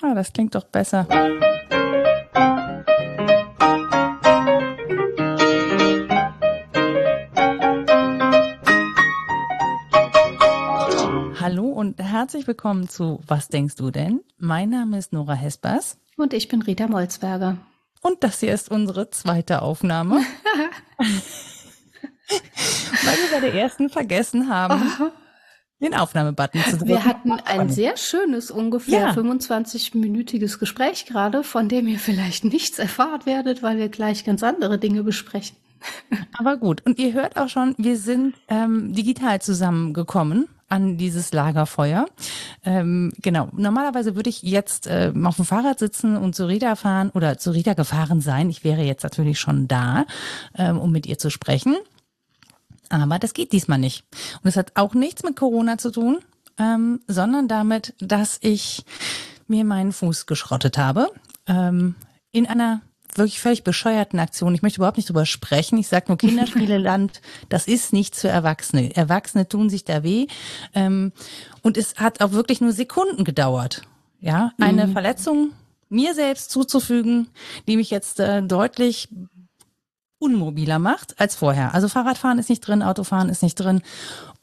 Ah, das klingt doch besser. Hallo und herzlich willkommen zu Was denkst du denn? Mein Name ist Nora Hespers. Und ich bin Rita Molzberger. Und das hier ist unsere zweite Aufnahme. Weil wir bei der ersten vergessen haben, den Aufnahmebutton zu drücken. Wir hatten ein sehr schönes, ungefähr ja. 25-minütiges Gespräch gerade, von dem ihr vielleicht nichts erfahren werdet, weil wir gleich ganz andere Dinge besprechen. Aber gut, und ihr hört auch schon, wir sind ähm, digital zusammengekommen an dieses Lagerfeuer. Ähm, genau, normalerweise würde ich jetzt äh, auf dem Fahrrad sitzen und zu Rita fahren oder zu Rita gefahren sein. Ich wäre jetzt natürlich schon da, ähm, um mit ihr zu sprechen. Aber das geht diesmal nicht. Und es hat auch nichts mit Corona zu tun, ähm, sondern damit, dass ich mir meinen Fuß geschrottet habe. Ähm, in einer wirklich völlig bescheuerten Aktion. Ich möchte überhaupt nicht drüber sprechen. Ich sage nur Kinderspieleland, das ist nichts für Erwachsene. Erwachsene tun sich da weh. Ähm, und es hat auch wirklich nur Sekunden gedauert. Ja, eine mhm. Verletzung mir selbst zuzufügen, die mich jetzt äh, deutlich unmobiler macht als vorher. Also Fahrradfahren ist nicht drin, Autofahren ist nicht drin.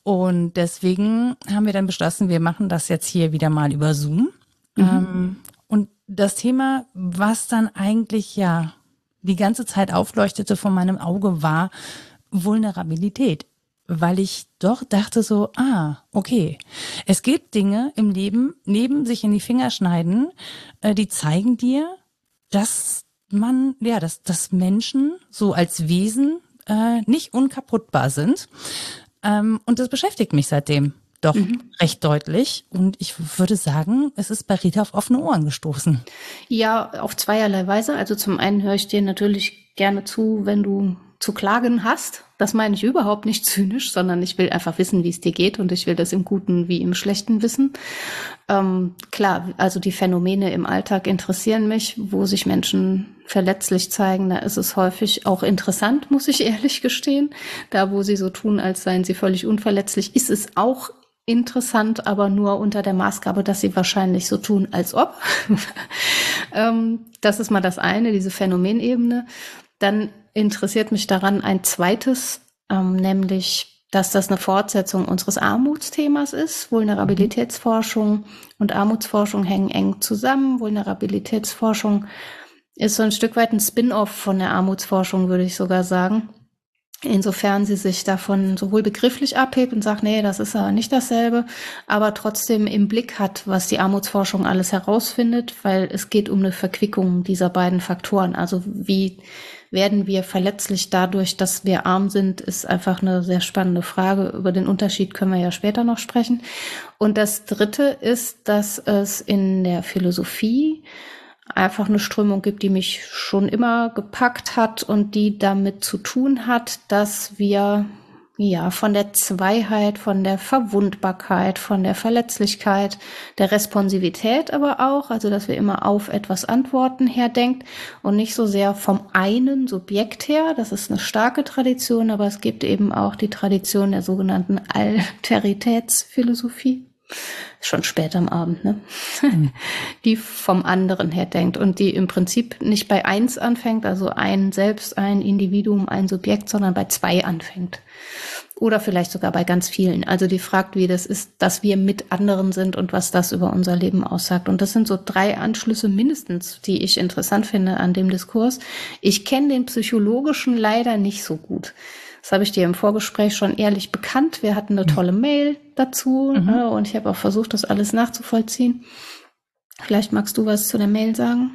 Und deswegen haben wir dann beschlossen, wir machen das jetzt hier wieder mal über Zoom. Mhm. Ähm, und das Thema, was dann eigentlich ja die ganze Zeit aufleuchtete von meinem Auge, war Vulnerabilität. Weil ich doch dachte so, ah, okay. Es gibt Dinge im Leben, neben sich in die Finger schneiden, äh, die zeigen dir, dass man, ja, dass, dass Menschen so als Wesen äh, nicht unkaputtbar sind. Ähm, und das beschäftigt mich seitdem doch mhm. recht deutlich. Und ich würde sagen, es ist bei Rita auf offene Ohren gestoßen. Ja, auf zweierlei Weise. Also zum einen höre ich dir natürlich gerne zu, wenn du zu klagen hast. Das meine ich überhaupt nicht zynisch, sondern ich will einfach wissen, wie es dir geht und ich will das im Guten wie im Schlechten wissen. Ähm, klar, also die Phänomene im Alltag interessieren mich, wo sich Menschen verletzlich zeigen. Da ist es häufig auch interessant, muss ich ehrlich gestehen. Da, wo sie so tun, als seien sie völlig unverletzlich, ist es auch interessant, aber nur unter der Maßgabe, dass sie wahrscheinlich so tun, als ob. ähm, das ist mal das eine, diese Phänomenebene. Dann interessiert mich daran ein zweites, ähm, nämlich, dass das eine Fortsetzung unseres Armutsthemas ist. Vulnerabilitätsforschung und Armutsforschung hängen eng zusammen. Vulnerabilitätsforschung ist so ein Stück weit ein Spin-off von der Armutsforschung, würde ich sogar sagen. Insofern sie sich davon sowohl begrifflich abhebt und sagt, nee, das ist aber nicht dasselbe, aber trotzdem im Blick hat, was die Armutsforschung alles herausfindet, weil es geht um eine Verquickung dieser beiden Faktoren. Also wie werden wir verletzlich dadurch, dass wir arm sind, ist einfach eine sehr spannende Frage. Über den Unterschied können wir ja später noch sprechen. Und das Dritte ist, dass es in der Philosophie einfach eine Strömung gibt, die mich schon immer gepackt hat und die damit zu tun hat, dass wir ja, von der Zweiheit, von der Verwundbarkeit, von der Verletzlichkeit, der Responsivität aber auch, also dass wir immer auf etwas antworten herdenkt und nicht so sehr vom einen Subjekt her, das ist eine starke Tradition, aber es gibt eben auch die Tradition der sogenannten Alteritätsphilosophie schon spät am Abend, ne? Die vom anderen her denkt und die im Prinzip nicht bei eins anfängt, also ein Selbst, ein Individuum, ein Subjekt, sondern bei zwei anfängt. Oder vielleicht sogar bei ganz vielen. Also die fragt, wie das ist, dass wir mit anderen sind und was das über unser Leben aussagt. Und das sind so drei Anschlüsse mindestens, die ich interessant finde an dem Diskurs. Ich kenne den psychologischen leider nicht so gut. Das habe ich dir im Vorgespräch schon ehrlich bekannt. Wir hatten eine tolle Mail dazu mhm. äh, und ich habe auch versucht, das alles nachzuvollziehen. Vielleicht magst du was zu der Mail sagen?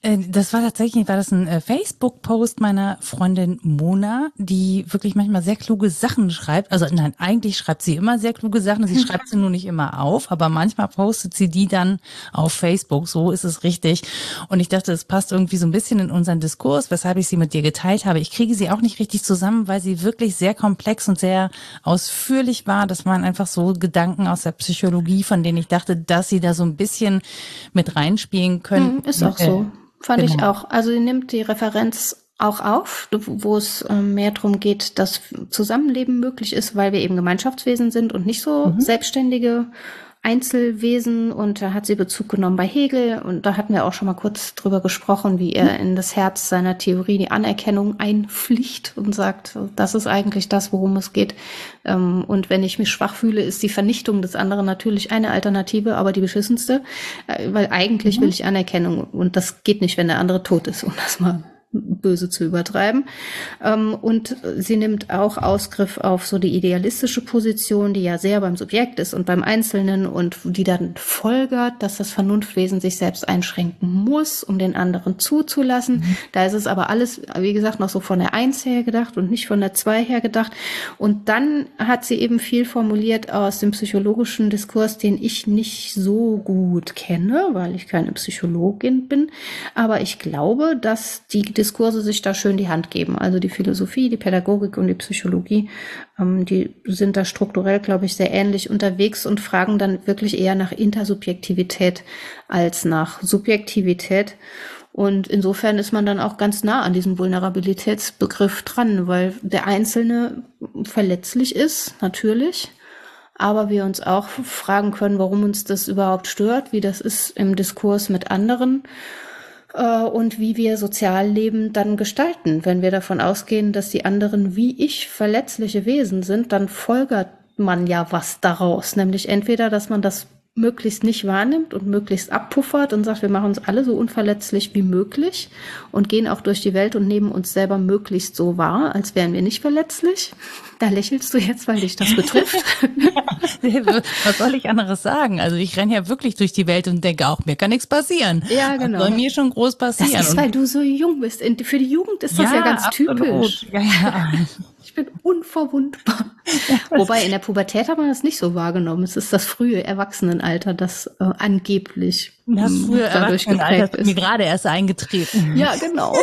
Äh, das war tatsächlich, war das ein äh, Facebook-Post meiner Freundin Mona, die wirklich manchmal sehr kluge Sachen schreibt. Also nein, eigentlich schreibt sie immer sehr kluge Sachen. Sie schreibt sie nur nicht immer auf, aber manchmal postet sie die dann auf Facebook. So ist es richtig. Und ich dachte, es passt irgendwie so ein bisschen in unseren Diskurs, weshalb ich sie mit dir geteilt habe. Ich kriege sie auch nicht richtig zusammen, weil sie wirklich sehr komplex und sehr ausführlich war. Das waren einfach so Gedanken aus der Psychologie, von denen ich dachte, dass sie da so ein bisschen mit reinspielen können. Hm, ist auch so. Fand genau. ich auch. Also sie nimmt die Referenz auch auf, wo es äh, mehr darum geht, dass Zusammenleben möglich ist, weil wir eben Gemeinschaftswesen sind und nicht so mhm. selbstständige Einzelwesen und da hat sie Bezug genommen bei Hegel und da hatten wir auch schon mal kurz drüber gesprochen, wie er in das Herz seiner Theorie die Anerkennung einpflicht und sagt, das ist eigentlich das, worum es geht. Ähm, und wenn ich mich schwach fühle, ist die Vernichtung des anderen natürlich eine Alternative, aber die beschissenste, äh, weil eigentlich mhm. will ich Anerkennung und das geht nicht, wenn der andere tot ist, um das mal böse zu übertreiben. Ähm, und sie nimmt auch Ausgriff auf so die idealistische Position, die ja sehr beim Subjekt ist und beim Einzelnen und die dann folgert, dass das Vernunftwesen sich selbst einschränken muss, um den anderen zuzulassen. Mhm. Da ist es aber alles, wie gesagt, noch so von der Eins her gedacht und nicht von der Zwei her gedacht. Und dann hat sie eben viel formuliert aus dem psychologischen Diskurs, den ich nicht so gut kenne, weil ich keine Psychologin bin. Aber ich glaube, dass die Diskurse sich da schön die Hand geben. Also die Philosophie, die Pädagogik und die Psychologie, ähm, die sind da strukturell, glaube ich, sehr ähnlich unterwegs und fragen dann wirklich eher nach Intersubjektivität als nach Subjektivität. Und insofern ist man dann auch ganz nah an diesem Vulnerabilitätsbegriff dran, weil der Einzelne verletzlich ist, natürlich. Aber wir uns auch fragen können, warum uns das überhaupt stört, wie das ist im Diskurs mit anderen äh, und wie wir Sozialleben dann gestalten. Wenn wir davon ausgehen, dass die anderen wie ich verletzliche Wesen sind, dann folgert man ja was daraus, nämlich entweder, dass man das möglichst nicht wahrnimmt und möglichst abpuffert und sagt, wir machen uns alle so unverletzlich wie möglich und gehen auch durch die Welt und nehmen uns selber möglichst so wahr, als wären wir nicht verletzlich. Da lächelst du jetzt, weil dich das betrifft. Was soll ich anderes sagen? Also ich renne ja wirklich durch die Welt und denke auch, mir kann nichts passieren. Ja, genau. Das soll mir schon groß passieren. Das ist, weil du so jung bist. Für die Jugend ist das ja, ja ganz absolut. typisch. Ja, ja. Ich bin unverwundbar. Wobei in der Pubertät hat man das nicht so wahrgenommen. Es ist das frühe Erwachsenenalter, das äh, angeblich das hm, frühe dadurch geprägt ist. Mir gerade erst eingetreten. Ja, genau.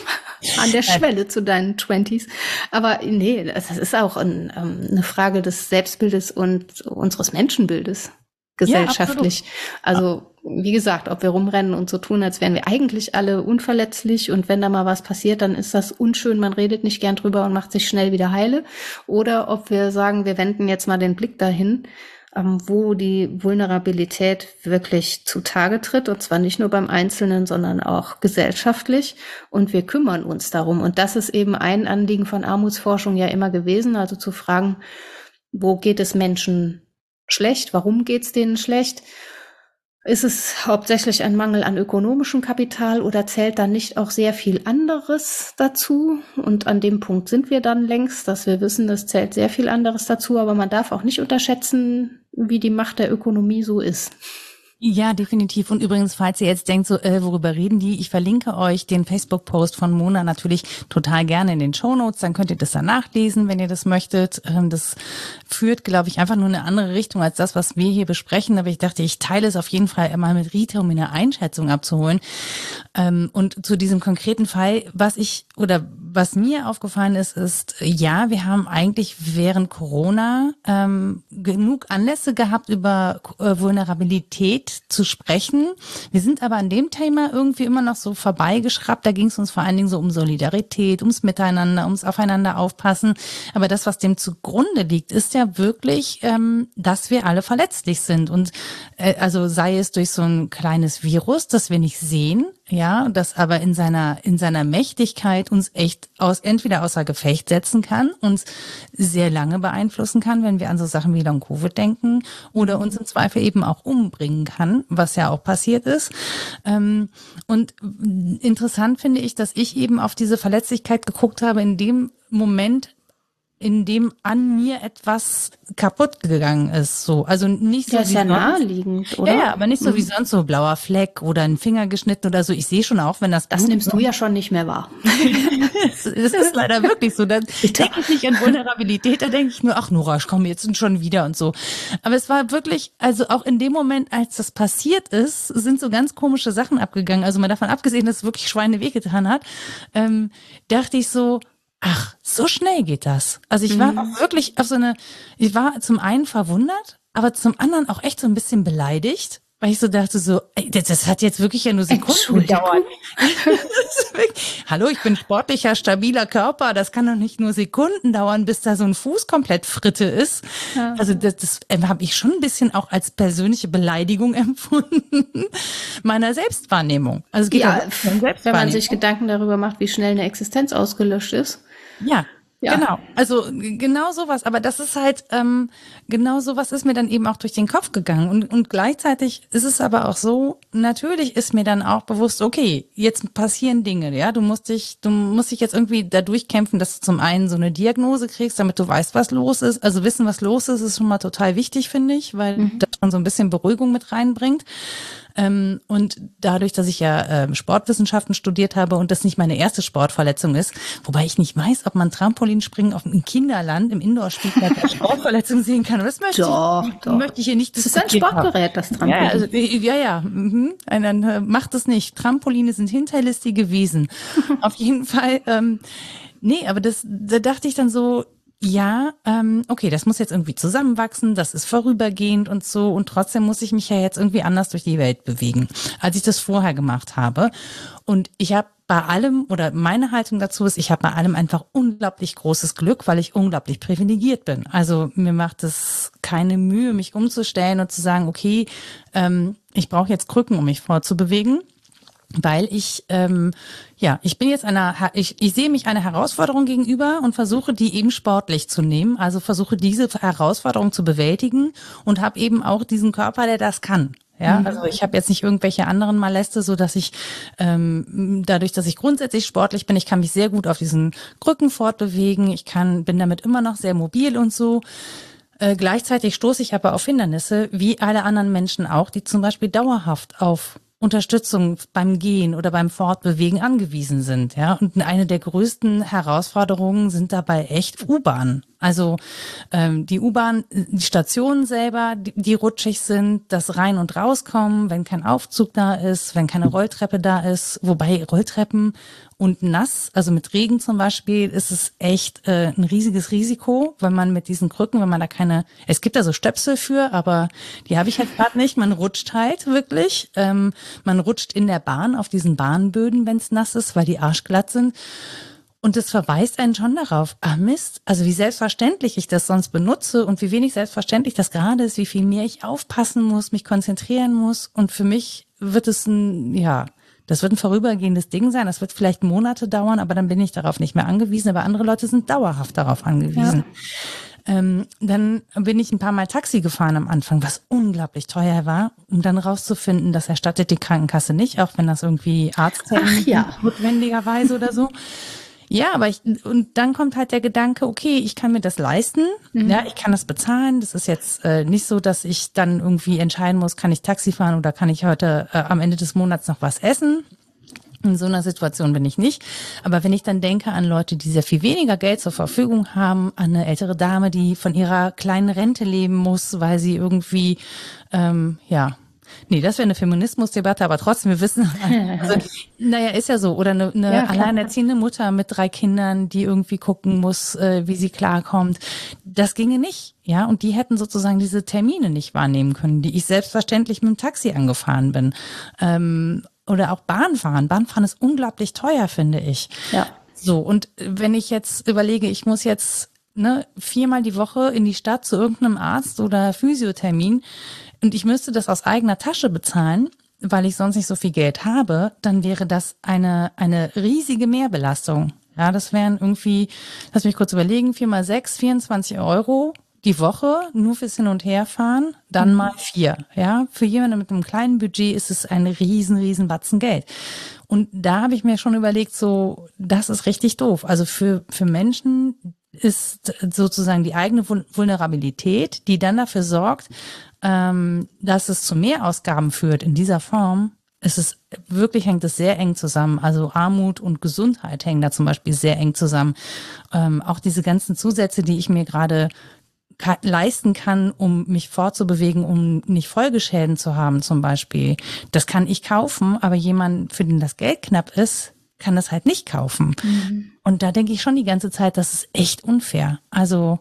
An der Schwelle zu deinen Twenties. Aber nee, das ist auch ein, ähm, eine Frage des Selbstbildes und unseres Menschenbildes gesellschaftlich. Ja, also wie gesagt, ob wir rumrennen und so tun, als wären wir eigentlich alle unverletzlich und wenn da mal was passiert, dann ist das unschön, man redet nicht gern drüber und macht sich schnell wieder heile. Oder ob wir sagen, wir wenden jetzt mal den Blick dahin, ähm, wo die Vulnerabilität wirklich zutage tritt und zwar nicht nur beim Einzelnen, sondern auch gesellschaftlich und wir kümmern uns darum. Und das ist eben ein Anliegen von Armutsforschung ja immer gewesen, also zu fragen, wo geht es Menschen schlecht, warum geht es denen schlecht ist es hauptsächlich ein Mangel an ökonomischem Kapital oder zählt dann nicht auch sehr viel anderes dazu? Und an dem Punkt sind wir dann längst, dass wir wissen, es zählt sehr viel anderes dazu, aber man darf auch nicht unterschätzen, wie die Macht der Ökonomie so ist. Ja, definitiv. Und übrigens, falls ihr jetzt denkt, so, äh, worüber reden die? Ich verlinke euch den Facebook-Post von Mona natürlich total gerne in den Show Notes. Dann könnt ihr das dann nachlesen, wenn ihr das möchtet. Ähm, das führt, glaube ich, einfach nur eine andere Richtung als das, was wir hier besprechen. Aber ich dachte, ich teile es auf jeden Fall mal mit Rita, um mir eine Einschätzung abzuholen. Ähm, und zu diesem konkreten Fall, was ich oder was mir aufgefallen ist, ist, ja, wir haben eigentlich während Corona ähm, genug Anlässe gehabt, über äh, Vulnerabilität zu sprechen. Wir sind aber an dem Thema irgendwie immer noch so vorbeigeschraubt. Da ging es uns vor allen Dingen so um Solidarität, ums Miteinander, ums Aufeinander aufpassen. Aber das, was dem zugrunde liegt, ist ja wirklich, ähm, dass wir alle verletzlich sind. Und äh, also sei es durch so ein kleines Virus, das wir nicht sehen, ja, das aber in seiner, in seiner Mächtigkeit uns echt aus, entweder außer Gefecht setzen kann, uns sehr lange beeinflussen kann, wenn wir an so Sachen wie Long Covid denken, oder uns im Zweifel eben auch umbringen kann, was ja auch passiert ist. Ähm, und interessant finde ich, dass ich eben auf diese Verletzlichkeit geguckt habe in dem Moment, in dem an mir etwas kaputt gegangen ist. So, also nicht so ja, ist ja naheliegend, oder? Ja, aber nicht so wie mhm. sonst so blauer Fleck oder ein Finger geschnitten oder so. Ich sehe schon auch, wenn das das nimmst du ja schon nicht mehr wahr. das ist leider wirklich so. Da denke ich nicht an Vulnerabilität, da denke ich nur, ach Nora, ich komme jetzt schon wieder und so. Aber es war wirklich, also auch in dem Moment, als das passiert ist, sind so ganz komische Sachen abgegangen. Also mal davon abgesehen, dass es wirklich Schweine wehgetan hat, ähm, dachte ich so, ach, so schnell geht das. Also ich war mhm. auch wirklich auf so eine, ich war zum einen verwundert, aber zum anderen auch echt so ein bisschen beleidigt, weil ich so dachte so, ey, das, das hat jetzt wirklich ja nur Sekunden gedauert. Hallo, ich bin sportlicher, stabiler Körper. Das kann doch nicht nur Sekunden dauern, bis da so ein Fuß komplett fritte ist. Ja. Also das, das äh, habe ich schon ein bisschen auch als persönliche Beleidigung empfunden meiner Selbstwahrnehmung. Also es geht ja, um wenn man sich Gedanken darüber macht, wie schnell eine Existenz ausgelöscht ist. Ja, ja. Genau, also genau sowas, aber das ist halt, ähm, genau sowas ist mir dann eben auch durch den Kopf gegangen. Und, und gleichzeitig ist es aber auch so, natürlich ist mir dann auch bewusst, okay, jetzt passieren Dinge, ja. Du musst dich, du musst dich jetzt irgendwie dadurch kämpfen, dass du zum einen so eine Diagnose kriegst, damit du weißt, was los ist. Also wissen, was los ist, ist schon mal total wichtig, finde ich, weil mhm. das schon so ein bisschen Beruhigung mit reinbringt. Ähm, und dadurch, dass ich ja ähm, Sportwissenschaften studiert habe und das nicht meine erste Sportverletzung ist, wobei ich nicht weiß, ob man Trampolinspringen auf dem Kinderland im Indoor-Spielplatz als Sportverletzung sehen kann. Das möchte, doch, ich, doch. möchte ich hier nicht Das ist ein Sportgerät, das Trampolin. Ja, also, ja, ja. Mhm. Dann äh, macht es nicht. Trampoline sind hinterlistige Wesen. auf jeden Fall. Ähm, nee, aber das, da dachte ich dann so, ja, ähm, okay, das muss jetzt irgendwie zusammenwachsen, das ist vorübergehend und so und trotzdem muss ich mich ja jetzt irgendwie anders durch die Welt bewegen, als ich das vorher gemacht habe. Und ich habe bei allem oder meine Haltung dazu ist, ich habe bei allem einfach unglaublich großes Glück, weil ich unglaublich privilegiert bin. Also mir macht es keine Mühe, mich umzustellen und zu sagen, okay, ähm, ich brauche jetzt Krücken, um mich vorzubewegen weil ich ähm, ja ich bin jetzt einer ich, ich sehe mich einer Herausforderung gegenüber und versuche die eben sportlich zu nehmen also versuche diese Herausforderung zu bewältigen und habe eben auch diesen Körper der das kann ja, mhm. also ich habe jetzt nicht irgendwelche anderen Maläste, so dass ich ähm, dadurch, dass ich grundsätzlich sportlich bin, ich kann mich sehr gut auf diesen Krücken fortbewegen, ich kann bin damit immer noch sehr mobil und so. Äh, gleichzeitig stoße ich aber auf Hindernisse, wie alle anderen Menschen auch, die zum Beispiel dauerhaft auf Unterstützung beim Gehen oder beim Fortbewegen angewiesen sind. Ja, und eine der größten Herausforderungen sind dabei echt U-Bahn. Also ähm, die U-Bahn, die Stationen selber, die, die rutschig sind, das Rein- und Rauskommen, wenn kein Aufzug da ist, wenn keine Rolltreppe da ist. Wobei Rolltreppen und nass, also mit Regen zum Beispiel, ist es echt äh, ein riesiges Risiko, wenn man mit diesen Krücken, wenn man da keine, es gibt da so Stöpsel für, aber die habe ich halt gerade nicht. Man rutscht halt wirklich. Ähm, man rutscht in der Bahn auf diesen Bahnböden, wenn es nass ist, weil die arschglatt sind. Und es verweist einen schon darauf, ah Mist, also wie selbstverständlich ich das sonst benutze und wie wenig selbstverständlich das gerade ist, wie viel mehr ich aufpassen muss, mich konzentrieren muss. Und für mich wird es ein, ja, das wird ein vorübergehendes Ding sein. Das wird vielleicht Monate dauern, aber dann bin ich darauf nicht mehr angewiesen. Aber andere Leute sind dauerhaft darauf angewiesen. Ja. Ähm, dann bin ich ein paar Mal Taxi gefahren am Anfang, was unglaublich teuer war, um dann rauszufinden, das erstattet die Krankenkasse nicht, auch wenn das irgendwie Arzttermin ja. notwendigerweise oder so. Ja, aber ich, und dann kommt halt der Gedanke, okay, ich kann mir das leisten, mhm. ja, ich kann das bezahlen. Das ist jetzt äh, nicht so, dass ich dann irgendwie entscheiden muss, kann ich Taxi fahren oder kann ich heute äh, am Ende des Monats noch was essen. In so einer Situation bin ich nicht. Aber wenn ich dann denke an Leute, die sehr viel weniger Geld zur Verfügung haben, an eine ältere Dame, die von ihrer kleinen Rente leben muss, weil sie irgendwie, ähm, ja, Nee, das wäre eine Feminismusdebatte, aber trotzdem, wir wissen, also, naja, ist ja so. Oder eine, eine ja, alleinerziehende Mutter mit drei Kindern, die irgendwie gucken muss, äh, wie sie klarkommt. Das ginge nicht, ja. Und die hätten sozusagen diese Termine nicht wahrnehmen können, die ich selbstverständlich mit dem Taxi angefahren bin. Ähm, oder auch Bahnfahren. Bahnfahren ist unglaublich teuer, finde ich. Ja. So, und wenn ich jetzt überlege, ich muss jetzt ne, viermal die Woche in die Stadt zu irgendeinem Arzt oder Physiothermin, und ich müsste das aus eigener Tasche bezahlen, weil ich sonst nicht so viel Geld habe, dann wäre das eine, eine riesige Mehrbelastung. Ja, das wären irgendwie, lass mich kurz überlegen, vier mal sechs, 24 Euro die Woche nur fürs Hin- und Herfahren, dann mhm. mal vier. Ja, für jemanden mit einem kleinen Budget ist es ein riesen, riesen Batzen Geld. Und da habe ich mir schon überlegt, so, das ist richtig doof. Also für, für Menschen ist sozusagen die eigene Vulnerabilität, die dann dafür sorgt, ähm, dass es zu Mehrausgaben führt in dieser Form, ist es wirklich hängt es sehr eng zusammen. Also Armut und Gesundheit hängen da zum Beispiel sehr eng zusammen. Ähm, auch diese ganzen Zusätze, die ich mir gerade leisten kann, um mich fortzubewegen, um nicht Folgeschäden zu haben zum Beispiel. Das kann ich kaufen, aber jemand, für den das Geld knapp ist, kann das halt nicht kaufen. Mhm. Und da denke ich schon die ganze Zeit, das ist echt unfair. Also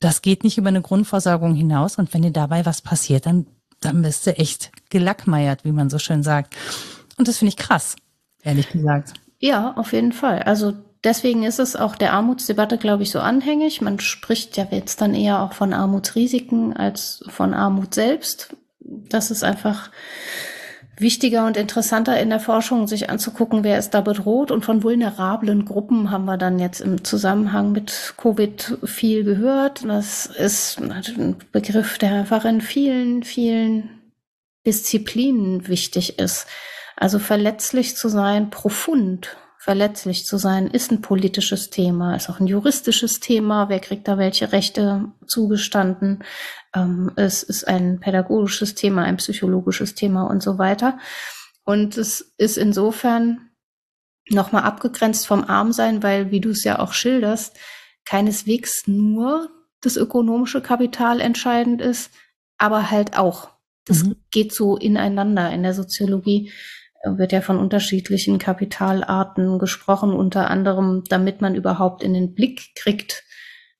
das geht nicht über eine Grundversorgung hinaus und wenn dir dabei was passiert, dann dann bist du echt gelackmeiert, wie man so schön sagt. Und das finde ich krass, ehrlich gesagt. Ja, auf jeden Fall. Also deswegen ist es auch der Armutsdebatte, glaube ich, so anhängig. Man spricht ja jetzt dann eher auch von Armutsrisiken als von Armut selbst. Das ist einfach wichtiger und interessanter in der Forschung, sich anzugucken, wer ist da bedroht. Und von vulnerablen Gruppen haben wir dann jetzt im Zusammenhang mit Covid viel gehört. Das ist ein Begriff, der einfach in vielen, vielen Disziplinen wichtig ist. Also verletzlich zu sein, profund verletzlich zu sein, ist ein politisches Thema, ist auch ein juristisches Thema. Wer kriegt da welche Rechte zugestanden? Ähm, es ist ein pädagogisches Thema, ein psychologisches Thema und so weiter. Und es ist insofern nochmal abgegrenzt vom Armsein, weil, wie du es ja auch schilderst, keineswegs nur das ökonomische Kapital entscheidend ist, aber halt auch. Das mhm. geht so ineinander in der Soziologie wird ja von unterschiedlichen Kapitalarten gesprochen, unter anderem, damit man überhaupt in den Blick kriegt,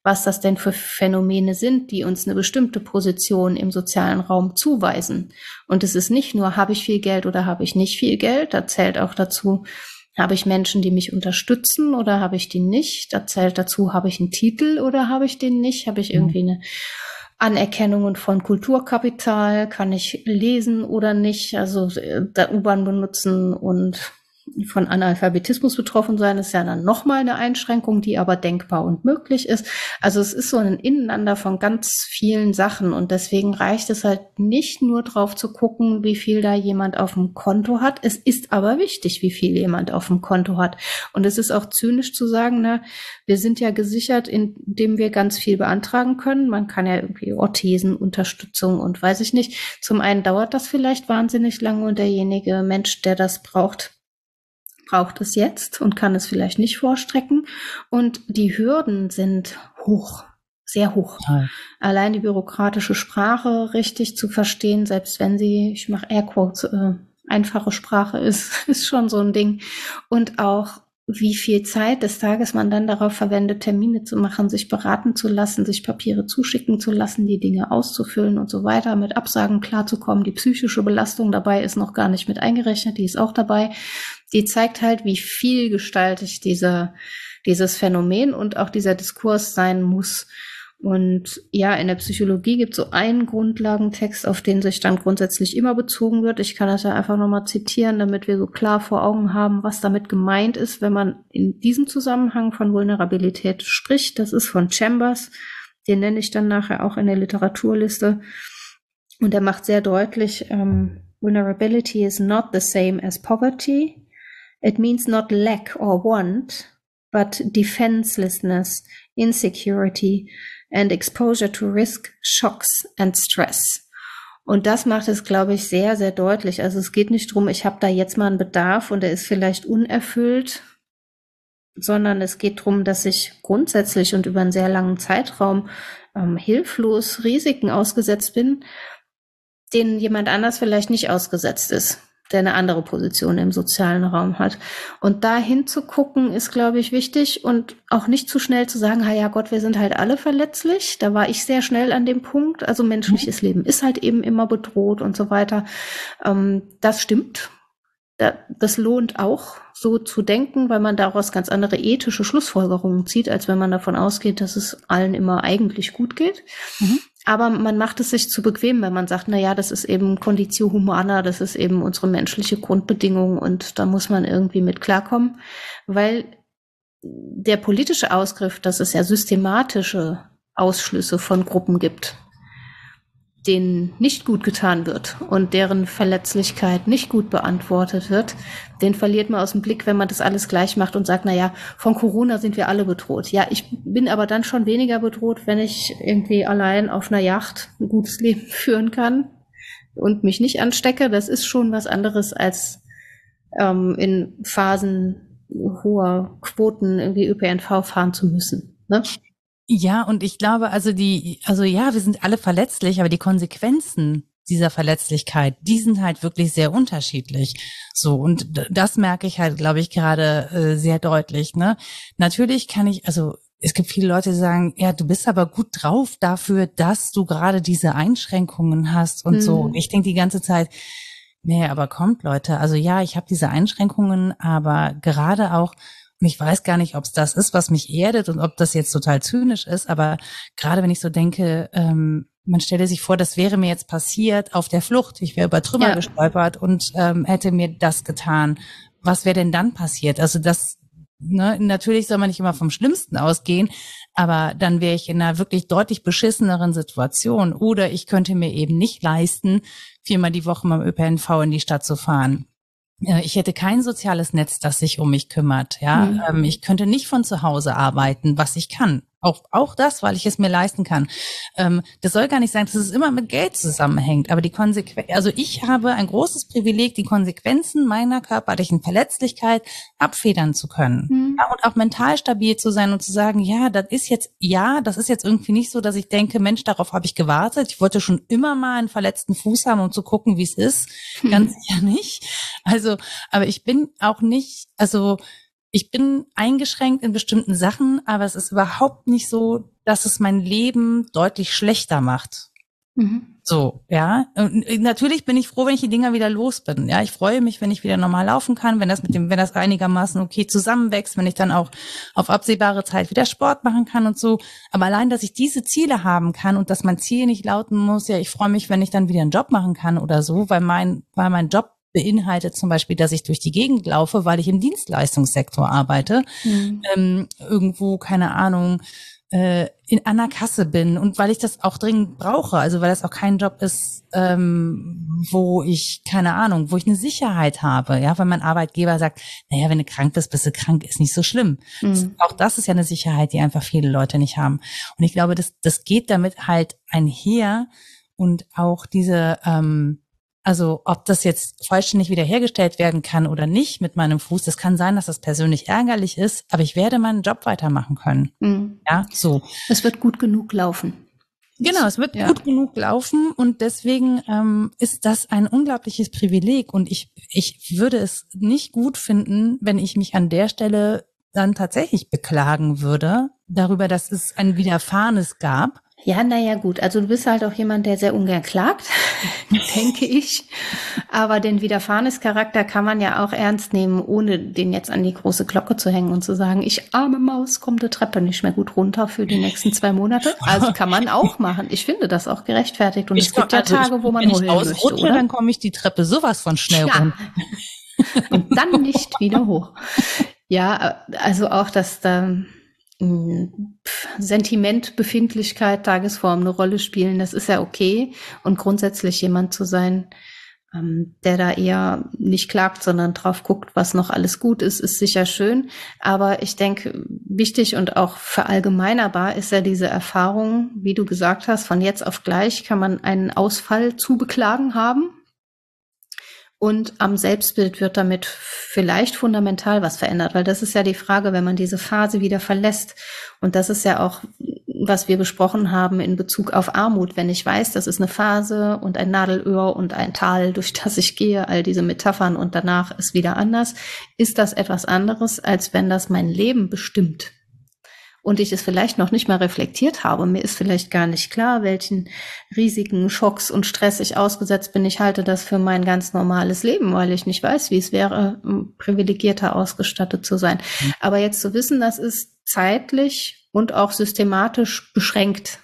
was das denn für Phänomene sind, die uns eine bestimmte Position im sozialen Raum zuweisen. Und es ist nicht nur, habe ich viel Geld oder habe ich nicht viel Geld, da zählt auch dazu, habe ich Menschen, die mich unterstützen oder habe ich die nicht? Da zählt dazu, habe ich einen Titel oder habe ich den nicht? Habe ich mhm. irgendwie eine Anerkennungen von Kulturkapital, kann ich lesen oder nicht, also äh, der U-Bahn benutzen und von Analphabetismus betroffen sein, ist ja dann nochmal eine Einschränkung, die aber denkbar und möglich ist. Also es ist so ein Ineinander von ganz vielen Sachen und deswegen reicht es halt nicht nur drauf zu gucken, wie viel da jemand auf dem Konto hat. Es ist aber wichtig, wie viel jemand auf dem Konto hat. Und es ist auch zynisch zu sagen, na, wir sind ja gesichert, indem wir ganz viel beantragen können. Man kann ja irgendwie Orthesen, Unterstützung und weiß ich nicht. Zum einen dauert das vielleicht wahnsinnig lange und derjenige Mensch, der das braucht, braucht es jetzt und kann es vielleicht nicht vorstrecken. Und die Hürden sind hoch, sehr hoch. Ja. Allein die bürokratische Sprache richtig zu verstehen, selbst wenn sie, ich mache Airquotes, äh, einfache Sprache ist, ist schon so ein Ding. Und auch wie viel Zeit des Tages man dann darauf verwendet, Termine zu machen, sich beraten zu lassen, sich Papiere zuschicken zu lassen, die Dinge auszufüllen und so weiter, mit Absagen klarzukommen. Die psychische Belastung dabei ist noch gar nicht mit eingerechnet, die ist auch dabei. Die zeigt halt, wie vielgestaltig dieser, dieses Phänomen und auch dieser Diskurs sein muss. Und ja, in der Psychologie gibt es so einen Grundlagentext, auf den sich dann grundsätzlich immer bezogen wird. Ich kann das ja einfach nochmal zitieren, damit wir so klar vor Augen haben, was damit gemeint ist, wenn man in diesem Zusammenhang von Vulnerabilität spricht. Das ist von Chambers. Den nenne ich dann nachher auch in der Literaturliste. Und er macht sehr deutlich, ähm, Vulnerability is not the same as poverty. It means not lack or want, but defenselessness, insecurity, and exposure to risk, shocks and stress. Und das macht es, glaube ich, sehr, sehr deutlich. Also es geht nicht drum, ich habe da jetzt mal einen Bedarf und der ist vielleicht unerfüllt, sondern es geht drum, dass ich grundsätzlich und über einen sehr langen Zeitraum ähm, hilflos Risiken ausgesetzt bin, denen jemand anders vielleicht nicht ausgesetzt ist der eine andere Position im sozialen Raum hat. Und da hinzugucken ist, glaube ich, wichtig und auch nicht zu schnell zu sagen, ja Gott, wir sind halt alle verletzlich. Da war ich sehr schnell an dem Punkt. Also menschliches mhm. Leben ist halt eben immer bedroht und so weiter. Ähm, das stimmt. das lohnt auch, so zu denken, weil man daraus ganz andere ethische Schlussfolgerungen zieht, als wenn man davon ausgeht, dass es allen immer eigentlich gut geht. Mhm. Aber man macht es sich zu bequem, wenn man sagt, na ja, das ist eben Conditio Humana, das ist eben unsere menschliche Grundbedingung und da muss man irgendwie mit klarkommen, weil der politische Ausgriff, dass es ja systematische Ausschlüsse von Gruppen gibt, denen nicht gut getan wird und deren Verletzlichkeit nicht gut beantwortet wird, den verliert man aus dem Blick, wenn man das alles gleich macht und sagt, na ja, von Corona sind wir alle bedroht. Ja, ich bin aber dann schon weniger bedroht, wenn ich irgendwie allein auf einer Yacht ein gutes Leben führen kann und mich nicht anstecke. Das ist schon was anderes als ähm, in Phasen hoher Quoten irgendwie ÖPNV fahren zu müssen. Ne? Ja, und ich glaube, also die, also ja, wir sind alle verletzlich, aber die Konsequenzen dieser Verletzlichkeit, die sind halt wirklich sehr unterschiedlich. So, und das merke ich halt, glaube ich, gerade äh, sehr deutlich. Ne? Natürlich kann ich, also es gibt viele Leute, die sagen, ja, du bist aber gut drauf dafür, dass du gerade diese Einschränkungen hast und mhm. so. Und ich denke die ganze Zeit, nee, aber kommt, Leute. Also ja, ich habe diese Einschränkungen, aber gerade auch, ich weiß gar nicht, ob es das ist, was mich erdet und ob das jetzt total zynisch ist, aber gerade wenn ich so denke, ähm, man stelle sich vor, das wäre mir jetzt passiert auf der Flucht, ich wäre über Trümmer ja. gestolpert und ähm, hätte mir das getan. Was wäre denn dann passiert? Also das Ne, natürlich soll man nicht immer vom Schlimmsten ausgehen, aber dann wäre ich in einer wirklich deutlich beschisseneren Situation. Oder ich könnte mir eben nicht leisten, viermal die Woche mit dem ÖPNV in die Stadt zu fahren. Ich hätte kein soziales Netz, das sich um mich kümmert. Ja, mhm. ich könnte nicht von zu Hause arbeiten, was ich kann. Auch, auch das, weil ich es mir leisten kann. Ähm, das soll gar nicht sein, dass es immer mit Geld zusammenhängt. Aber die Konsequenzen, also ich habe ein großes Privileg, die Konsequenzen meiner körperlichen Verletzlichkeit abfedern zu können. Mhm. Ja, und auch mental stabil zu sein und zu sagen, ja, das ist jetzt, ja, das ist jetzt irgendwie nicht so, dass ich denke, Mensch, darauf habe ich gewartet. Ich wollte schon immer mal einen verletzten Fuß haben, um zu gucken, wie es ist. Mhm. Ganz sicher nicht. Also, aber ich bin auch nicht, also ich bin eingeschränkt in bestimmten Sachen, aber es ist überhaupt nicht so, dass es mein Leben deutlich schlechter macht. Mhm. So, ja. Und natürlich bin ich froh, wenn ich die Dinger wieder los bin. Ja, ich freue mich, wenn ich wieder normal laufen kann, wenn das mit dem, wenn das einigermaßen okay zusammenwächst, wenn ich dann auch auf absehbare Zeit wieder Sport machen kann und so. Aber allein, dass ich diese Ziele haben kann und dass mein Ziel nicht lauten muss, ja, ich freue mich, wenn ich dann wieder einen Job machen kann oder so, weil mein, weil mein Job beinhaltet zum Beispiel, dass ich durch die Gegend laufe, weil ich im Dienstleistungssektor arbeite, mhm. ähm, irgendwo, keine Ahnung, äh, in einer Kasse bin und weil ich das auch dringend brauche, also weil das auch kein Job ist, ähm, wo ich, keine Ahnung, wo ich eine Sicherheit habe, ja, weil mein Arbeitgeber sagt, naja, wenn du krank bist, bist du krank, ist nicht so schlimm. Mhm. Auch das ist ja eine Sicherheit, die einfach viele Leute nicht haben. Und ich glaube, das, das geht damit halt einher und auch diese, ähm, also ob das jetzt vollständig wiederhergestellt werden kann oder nicht mit meinem Fuß, das kann sein, dass das persönlich ärgerlich ist, aber ich werde meinen Job weitermachen können. Mhm. Ja, so. Es wird gut genug laufen. Genau, es wird ja. gut genug laufen und deswegen ähm, ist das ein unglaubliches Privileg und ich, ich würde es nicht gut finden, wenn ich mich an der Stelle dann tatsächlich beklagen würde darüber, dass es ein Widerfahrenes gab ja, naja, gut. Also du bist halt auch jemand, der sehr ungern klagt, denke ich. Aber den Widerfahrenes-Charakter kann man ja auch ernst nehmen, ohne den jetzt an die große Glocke zu hängen und zu sagen, ich arme Maus, kommt die Treppe nicht mehr gut runter für die nächsten zwei Monate. Also kann man auch machen. Ich finde das auch gerechtfertigt. Und ich es gibt ja also Tage, wo man heulen möchte, oder? Dann komme ich die Treppe sowas von schnell ja. runter. und dann nicht wieder hoch. Ja, also auch, dass da Sentiment, Befindlichkeit, Tagesform eine Rolle spielen, das ist ja okay. Und grundsätzlich jemand zu sein, ähm, der da eher nicht klagt, sondern drauf guckt, was noch alles gut ist, ist sicher schön. Aber ich denke, wichtig und auch verallgemeinerbar ist ja diese Erfahrung, wie du gesagt hast, von jetzt auf gleich kann man einen Ausfall zu beklagen haben. Und am Selbstbild wird damit vielleicht fundamental was verändert, weil das ist ja die Frage, wenn man diese Phase wieder verlässt. Und das ist ja auch, was wir besprochen haben in Bezug auf Armut. Wenn ich weiß, das ist eine Phase und ein Nadelöhr und ein Tal, durch das ich gehe, all diese Metaphern und danach ist wieder anders, ist das etwas anderes, als wenn das mein Leben bestimmt und ich es vielleicht noch nicht mal reflektiert habe. Mir ist vielleicht gar nicht klar, welchen Risiken, Schocks und Stress ich ausgesetzt bin. Ich halte das für mein ganz normales Leben, weil ich nicht weiß, wie es wäre, privilegierter ausgestattet zu sein. Mhm. Aber jetzt zu wissen, das ist zeitlich und auch systematisch beschränkt.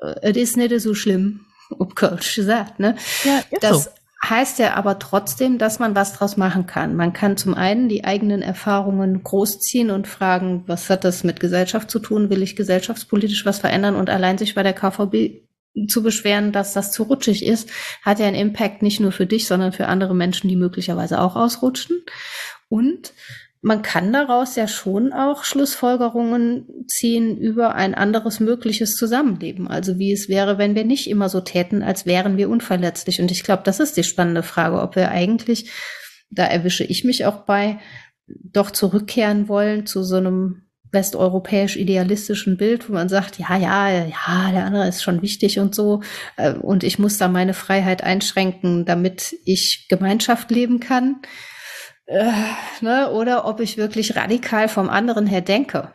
Äh, es ist nicht so schlimm, ob Coach sagt, ne? Ja, das so heißt ja aber trotzdem, dass man was draus machen kann. Man kann zum einen die eigenen Erfahrungen großziehen und fragen, was hat das mit Gesellschaft zu tun? Will ich gesellschaftspolitisch was verändern? Und allein sich bei der KVB zu beschweren, dass das zu rutschig ist, hat ja einen Impact nicht nur für dich, sondern für andere Menschen, die möglicherweise auch ausrutschen. Und man kann daraus ja schon auch Schlussfolgerungen ziehen über ein anderes mögliches Zusammenleben. Also wie es wäre, wenn wir nicht immer so täten, als wären wir unverletzlich. Und ich glaube, das ist die spannende Frage, ob wir eigentlich, da erwische ich mich auch bei, doch zurückkehren wollen zu so einem westeuropäisch idealistischen Bild, wo man sagt, ja, ja, ja, der andere ist schon wichtig und so. Äh, und ich muss da meine Freiheit einschränken, damit ich Gemeinschaft leben kann äh, ne, oder ob ich wirklich radikal vom anderen her denke.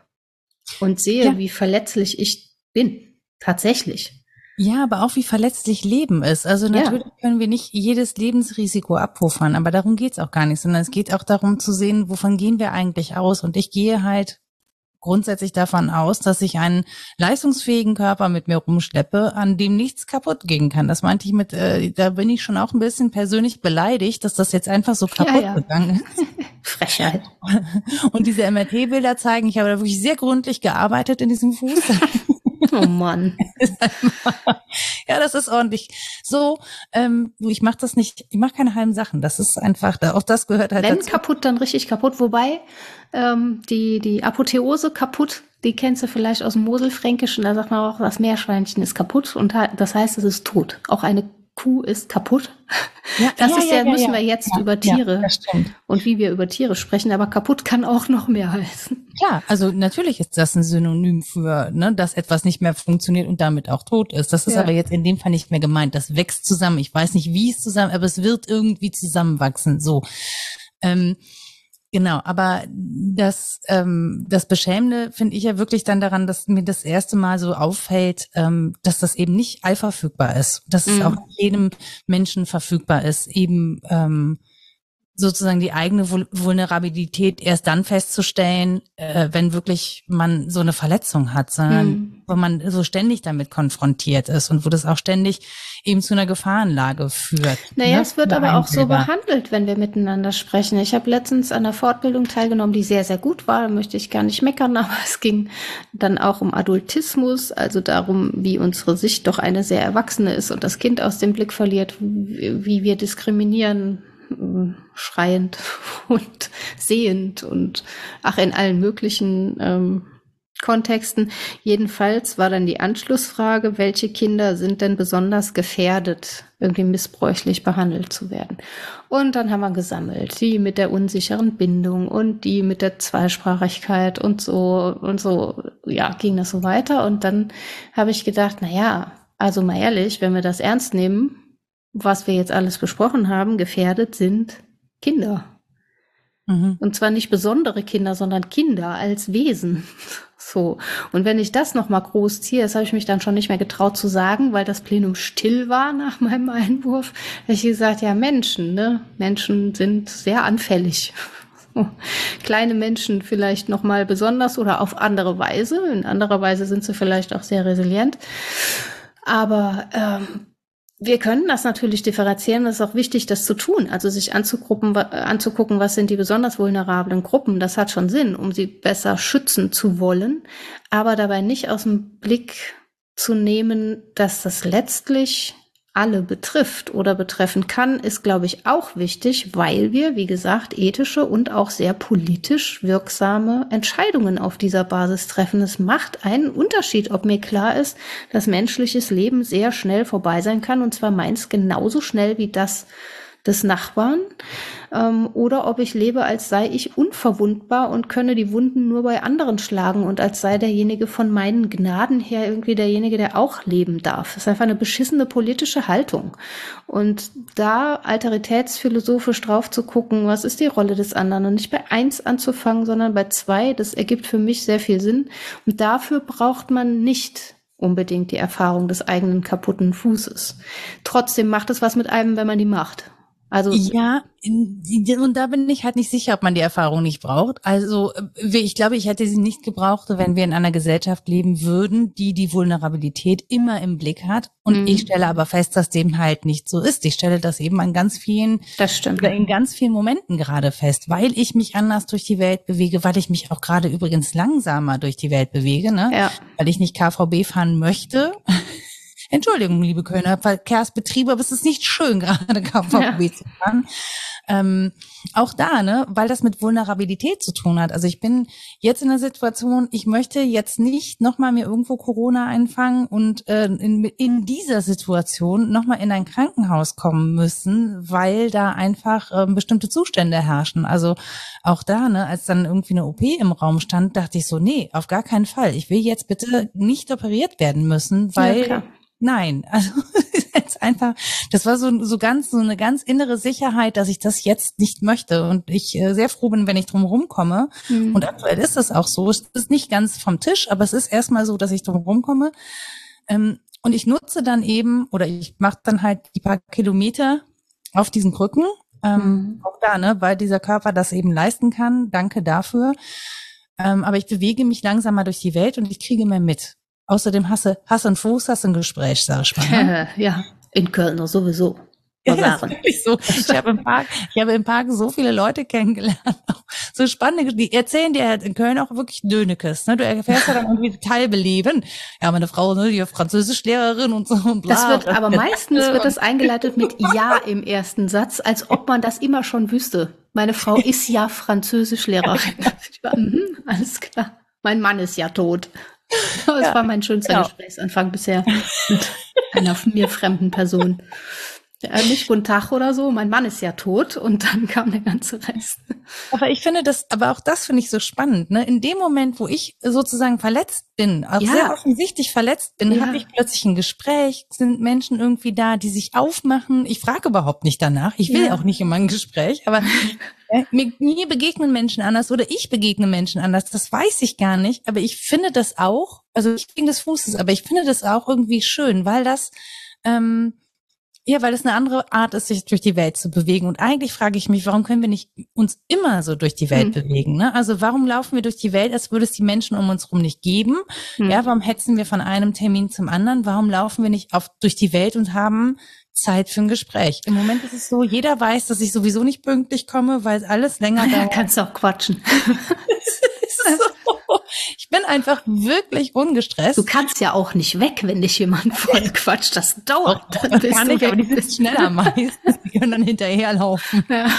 und sehe, ja. wie verletzlich ich bin. Tatsächlich. Ja, aber auch wie verletzlich Leben ist. Also natürlich ja. können wir nicht jedes Lebensrisiko abpuffern, aber darum geht's auch gar nicht, sondern es geht auch darum zu sehen, wovon gehen wir eigentlich aus. Und ich gehe halt grundsätzlich davon aus, dass ich einen leistungsfähigen Körper mit mir rumschleppe, an dem nichts kaputt gehen kann. Das meinte ich mit, äh, da bin ich schon auch ein bisschen persönlich beleidigt, dass das jetzt einfach so kaputt ja, ja. gegangen ist. Frechheit. Und diese MRT-Bilder zeigen, ich habe da wirklich sehr gründlich gearbeitet in diesem Fuß. Oh Mann. ja, das ist ordentlich. So, ähm, ich mache das nicht, ich mache keine halben Sachen. Das ist einfach, auch das gehört halt Wenn dazu. kaputt, dann richtig kaputt. Wobei ähm, die, die Apotheose kaputt, die kennst du vielleicht aus dem Moselfränkischen, da sagt man auch, das Meerschweinchen ist kaputt und das heißt, es ist tot. Auch eine Kuh ist kaputt. Ja, das ja, ist ja, ja müssen wir jetzt über Tiere und wie wir über Tiere sprechen, aber kaputt kann auch noch mehr heißen. Ja, also natürlich ist das ein Synonym für, ne, dass etwas nicht mehr funktioniert und damit auch tot ist. Das ist aber jetzt in dem Fall nicht mehr gemeint. Das wächst zusammen. Ich weiß nicht, wie es zusammen, aber es wird irgendwie zusammenwachsen. So. Ähm, Genau, aber das, ähm, das Beschämende finde ich ja wirklich dann daran, dass mir das erste Mal so auffällt, ähm, dass das eben nicht allverfügbar ist, dass mhm. es auch jedem Menschen verfügbar ist, eben ähm, sozusagen die eigene Vulnerabilität erst dann festzustellen, äh, wenn wirklich man so eine Verletzung hat, sondern mhm. Wo man so ständig damit konfrontiert ist und wo das auch ständig eben zu einer Gefahrenlage führt. Naja, ne? es wird aber auch so behandelt, wenn wir miteinander sprechen. Ich habe letztens an einer Fortbildung teilgenommen, die sehr, sehr gut war, da möchte ich gar nicht meckern, aber es ging dann auch um Adultismus, also darum, wie unsere Sicht doch eine sehr erwachsene ist und das Kind aus dem Blick verliert, wie wir diskriminieren schreiend und sehend und ach in allen möglichen ähm, Kontexten. Jedenfalls war dann die Anschlussfrage, welche Kinder sind denn besonders gefährdet, irgendwie missbräuchlich behandelt zu werden. Und dann haben wir gesammelt, die mit der unsicheren Bindung und die mit der Zweisprachigkeit und so und so, ja, ging das so weiter. Und dann habe ich gedacht, na ja, also mal ehrlich, wenn wir das ernst nehmen, was wir jetzt alles besprochen haben, gefährdet sind Kinder. Mhm. Und zwar nicht besondere Kinder, sondern Kinder als Wesen. So. Und wenn ich das nochmal groß ziehe, das habe ich mich dann schon nicht mehr getraut zu sagen, weil das Plenum still war nach meinem Einwurf, habe ich gesagt, ja, Menschen, ne? Menschen sind sehr anfällig. Kleine Menschen vielleicht nochmal besonders oder auf andere Weise. In anderer Weise sind sie vielleicht auch sehr resilient. Aber ähm, wir können das natürlich differenzieren. Es ist auch wichtig, das zu tun. Also sich anzugucken, anzugucken, was sind die besonders vulnerablen Gruppen. Das hat schon Sinn, um sie besser schützen zu wollen. Aber dabei nicht aus dem Blick zu nehmen, dass das letztlich alle betrifft oder betreffen kann, ist, glaube ich, auch wichtig, weil wir, wie gesagt, ethische und auch sehr politisch wirksame Entscheidungen auf dieser Basis treffen. Es macht einen Unterschied, ob mir klar ist, dass menschliches Leben sehr schnell vorbei sein kann, und zwar meins genauso schnell wie das des Nachbarn ähm, oder ob ich lebe, als sei ich unverwundbar und könne die Wunden nur bei anderen schlagen und als sei derjenige von meinen Gnaden her irgendwie derjenige, der auch leben darf. Das ist einfach eine beschissene politische Haltung. Und da alteritätsphilosophisch drauf zu gucken, was ist die Rolle des anderen und nicht bei eins anzufangen, sondern bei zwei, das ergibt für mich sehr viel Sinn. Und dafür braucht man nicht unbedingt die Erfahrung des eigenen kaputten Fußes. Trotzdem macht es was mit einem, wenn man die macht. Also ja, und da bin ich halt nicht sicher, ob man die Erfahrung nicht braucht. Also äh, ich glaube, ich hätte sie nicht gebraucht, wenn wir in einer Gesellschaft leben würden, die die Vulnerabilität immer im Blick hat. Und mhm. ich stelle aber fest, dass dem halt nicht so ist. Ich stelle das eben an ganz vielen, das stimmt. in ganz vielen Momenten gerade fest, weil ich mich anders durch die Welt bewege, weil ich mich auch gerade übrigens langsamer durch die Welt bewege, ne? Ja. Weil ich nicht KVB fahren möchte. Entschuldigung, liebe Kölner Verkehrsbetriebe, aber es ist nicht schön, gerade KVB ja. zu fahren. Ähm, auch da, ne, weil das mit Vulnerabilität zu tun hat. Also ich bin jetzt in der Situation, ich möchte jetzt nicht nochmal mir irgendwo Corona einfangen und äh, in, in dieser Situation nochmal in ein Krankenhaus kommen müssen, weil da einfach äh, bestimmte Zustände herrschen. Also auch da, ne, als dann irgendwie eine OP im Raum stand, dachte ich so, nee, auf gar keinen Fall. Ich will jetzt bitte nicht operiert werden müssen, weil ja, Nein, also ist einfach, das war so, so ganz, so eine ganz innere Sicherheit, dass ich das jetzt nicht möchte und ich äh, sehr froh bin, wenn ich drum rumkomme. Mhm. Und aktuell ist es auch so. Es ist nicht ganz vom Tisch, aber es ist erstmal so, dass ich drum rumkomme. Ähm, und ich nutze dann eben, oder ich mache dann halt die paar Kilometer auf diesen Krücken, ähm, mhm. auch da, ne, weil dieser Körper das eben leisten kann. Danke dafür. Ähm, aber ich bewege mich langsamer durch die Welt und ich kriege mehr mit. Außerdem hasse, hasse einen Fuß, hasse ein Gespräch, sag ich mal. Ne? ja, in Köln sowieso. Ja, so. Ich habe im Park, ich habe im Park so viele Leute kennengelernt, so spannende, die erzählen dir halt in Köln auch wirklich Dönekes, ne? Du erfährst ja dann irgendwie Teilbeleben. Ja, meine Frau, ne, die Französischlehrerin und so und bla. Das wird, aber meistens wird das eingeleitet mit Ja im ersten Satz, als ob man das immer schon wüsste. Meine Frau ist ja Französischlehrerin. War, mhm, alles klar. Mein Mann ist ja tot. Das ja, war mein schönster genau. Gesprächsanfang bisher mit einer mir fremden Person äh, nicht guten Tag oder so, mein Mann ist ja tot und dann kam der ganze Rest. Aber ich finde das, aber auch das finde ich so spannend, ne? In dem Moment, wo ich sozusagen verletzt bin, auch ja. sehr offensichtlich verletzt bin, ja. habe ich plötzlich ein Gespräch, sind Menschen irgendwie da, die sich aufmachen. Ich frage überhaupt nicht danach, ich will ja. auch nicht immer ein Gespräch, aber äh, mir, mir begegnen Menschen anders oder ich begegne Menschen anders, das weiß ich gar nicht, aber ich finde das auch, also ich wegen des Fußes, aber ich finde das auch irgendwie schön, weil das ähm, ja, weil es eine andere Art ist, sich durch die Welt zu bewegen. Und eigentlich frage ich mich, warum können wir nicht uns immer so durch die Welt mhm. bewegen? Ne? Also warum laufen wir durch die Welt, als würde es die Menschen um uns herum nicht geben? Mhm. Ja, warum hetzen wir von einem Termin zum anderen? Warum laufen wir nicht auf, durch die Welt und haben Zeit für ein Gespräch? Im Moment ist es so, jeder weiß, dass ich sowieso nicht pünktlich komme, weil alles länger dauert. Ja, kannst du auch quatschen. Ich bin einfach wirklich ungestresst. Du kannst ja auch nicht weg, wenn dich jemand voll quatscht. Das dauert. Dann bist kann du ich, aber die sind schneller meistens. Die können dann hinterherlaufen. Ja.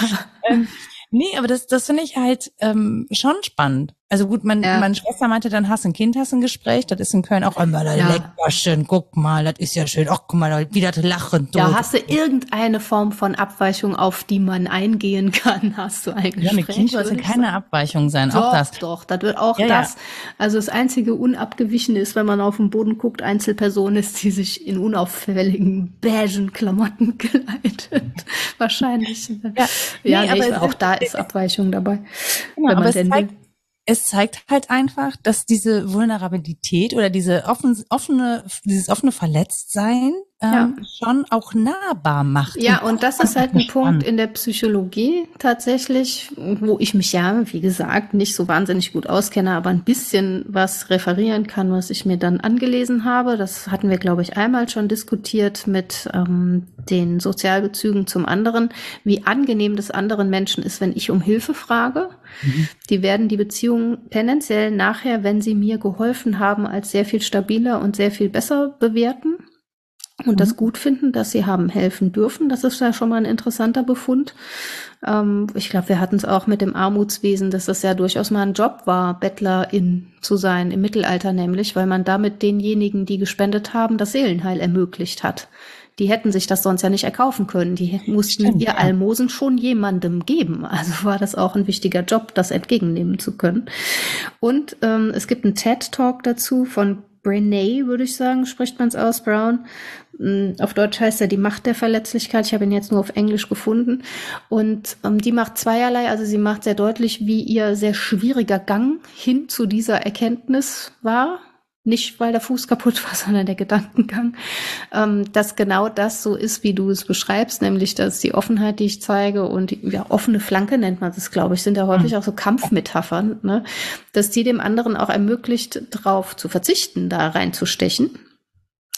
Ähm, nee, aber das, das finde ich halt ähm, schon spannend. Also gut, mein, ja. meine Schwester meinte dann, hast ein Kind, hast ein Gespräch, das ist in Köln auch einmal ja. Leckerchen, guck mal, das ist ja schön, ach guck mal, wieder lachen. Ja, hast du irgendeine Form von Abweichung, auf die man eingehen kann, hast du ein Gespräch? Ja, mit Kind sollte keine sagen. Abweichung sein, doch, auch das. Doch, das wird auch ja, das. Also das einzige Unabgewichen ist, wenn man auf den Boden guckt, Einzelperson ist, die sich in unauffälligen beigen Klamotten kleidet. Wahrscheinlich. Ja, ja nee, aber auch da ist Abweichung dabei. Genau, wenn man denn zeigt, es zeigt halt einfach, dass diese Vulnerabilität oder diese offen, offene, dieses offene Verletztsein ähm, ja. schon auch nahbar macht. Ja, und das ist halt ein Punkt in der Psychologie tatsächlich, wo ich mich ja, wie gesagt, nicht so wahnsinnig gut auskenne, aber ein bisschen was referieren kann, was ich mir dann angelesen habe. Das hatten wir, glaube ich, einmal schon diskutiert mit ähm, den Sozialbezügen zum anderen, wie angenehm des anderen Menschen ist, wenn ich um Hilfe frage. Mhm. Die werden die Beziehungen tendenziell nachher, wenn sie mir geholfen haben, als sehr viel stabiler und sehr viel besser bewerten und mhm. das gut finden, dass sie haben helfen dürfen. Das ist ja schon mal ein interessanter Befund. Ähm, ich glaube, wir hatten es auch mit dem Armutswesen, dass das ja durchaus mal ein Job war, Bettlerin zu sein, im Mittelalter nämlich, weil man damit denjenigen, die gespendet haben, das Seelenheil ermöglicht hat. Die hätten sich das sonst ja nicht erkaufen können. Die mussten Stimmt, ihr ja. Almosen schon jemandem geben. Also war das auch ein wichtiger Job, das entgegennehmen zu können. Und ähm, es gibt einen TED-Talk dazu von Brene, würde ich sagen, spricht man es aus, Brown. Mm, auf Deutsch heißt er die Macht der Verletzlichkeit. Ich habe ihn jetzt nur auf Englisch gefunden. Und ähm, die macht zweierlei. Also sie macht sehr deutlich, wie ihr sehr schwieriger Gang hin zu dieser Erkenntnis war. Nicht, weil der Fuß kaputt war, sondern der Gedankengang. Ähm, dass genau das so ist, wie du es beschreibst, nämlich dass die Offenheit, die ich zeige und die, ja, offene Flanke nennt man das, glaube ich, sind ja häufig mhm. auch so Kampfmetaphern, ne? dass die dem anderen auch ermöglicht, drauf zu verzichten, da reinzustechen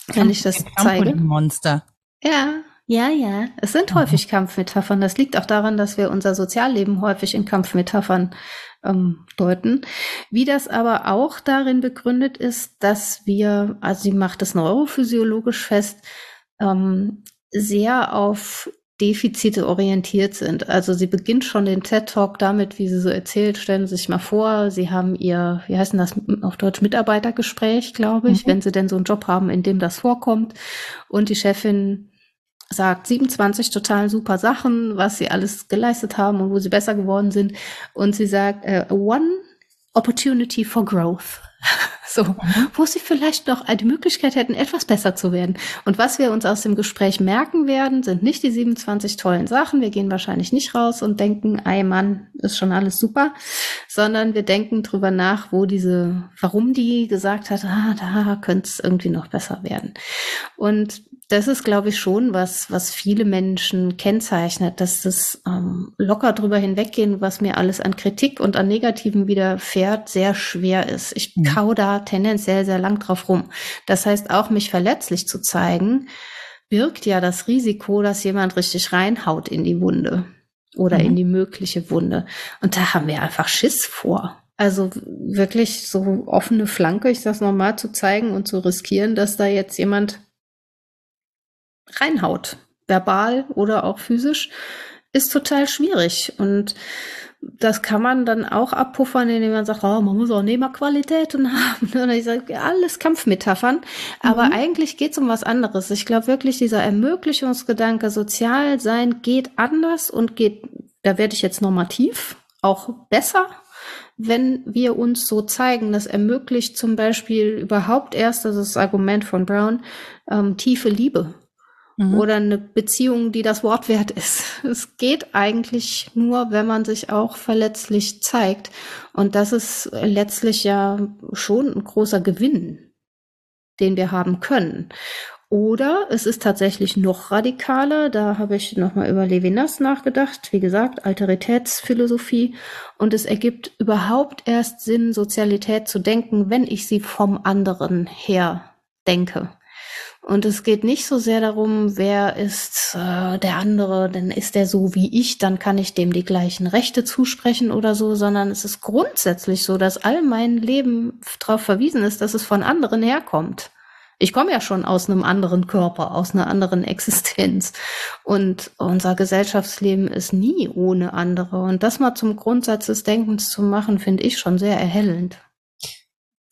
wenn ich das zeige. Monster. Ja, ja, ja. Es sind mhm. häufig Kampfmetaphern. Das liegt auch daran, dass wir unser Sozialleben häufig in Kampfmetaphern ähm, deuten. Wie das aber auch darin begründet ist, dass wir, also sie macht es neurophysiologisch fest, ähm, sehr auf Defizite orientiert sind. Also sie beginnt schon den TED Talk damit, wie sie so erzählt, stellen Sie sich mal vor, Sie haben Ihr, wie heißt denn das auf Deutsch, Mitarbeitergespräch, glaube ich, mhm. wenn Sie denn so einen Job haben, in dem das vorkommt. Und die Chefin sagt 27 total super Sachen, was sie alles geleistet haben und wo sie besser geworden sind. Und sie sagt, uh, one opportunity for growth. So, mhm. wo sie vielleicht noch die Möglichkeit hätten, etwas besser zu werden. Und was wir uns aus dem Gespräch merken werden, sind nicht die 27 tollen Sachen. Wir gehen wahrscheinlich nicht raus und denken, ey Mann, ist schon alles super, sondern wir denken drüber nach, wo diese, warum die gesagt hat, ah, da könnte es irgendwie noch besser werden. Und das ist, glaube ich, schon was, was viele Menschen kennzeichnet, dass das ähm, locker drüber hinweggehen, was mir alles an Kritik und an Negativen widerfährt, sehr schwer ist. Ich mhm. kau da tendenziell sehr lang drauf rum. Das heißt, auch mich verletzlich zu zeigen, birgt ja das Risiko, dass jemand richtig reinhaut in die Wunde oder mhm. in die mögliche Wunde. Und da haben wir einfach Schiss vor. Also wirklich so offene Flanke, ich sag's nochmal, zu zeigen und zu riskieren, dass da jetzt jemand reinhaut, verbal oder auch physisch, ist total schwierig. Und das kann man dann auch abpuffern, indem man sagt, oh, man muss auch Nehmerqualitäten haben. Und ich sage, alles Kampfmetaphern. Aber mhm. eigentlich geht es um was anderes. Ich glaube wirklich, dieser Ermöglichungsgedanke, sozial sein geht anders und geht, da werde ich jetzt normativ, auch besser, wenn wir uns so zeigen. Das ermöglicht zum Beispiel überhaupt erst, das ist das Argument von Brown, ähm, tiefe Liebe mhm. oder eine Beziehung, die das Wort wert ist. Es geht eigentlich nur, wenn man sich auch verletzlich zeigt. Und das ist letztlich ja schon ein großer Gewinn, den wir haben können. Oder es ist tatsächlich noch radikaler. Da habe ich nochmal über Levinas nachgedacht. Wie gesagt, Alteritätsphilosophie. Und es ergibt überhaupt erst Sinn, Sozialität zu denken, wenn ich sie vom anderen her denke. Und es geht nicht so sehr darum, wer ist äh, der andere, denn ist der so wie ich, dann kann ich dem die gleichen Rechte zusprechen oder so, sondern es ist grundsätzlich so, dass all mein Leben darauf verwiesen ist, dass es von anderen herkommt. Ich komme ja schon aus einem anderen Körper, aus einer anderen Existenz. Und unser Gesellschaftsleben ist nie ohne andere. Und das mal zum Grundsatz des Denkens zu machen, finde ich schon sehr erhellend.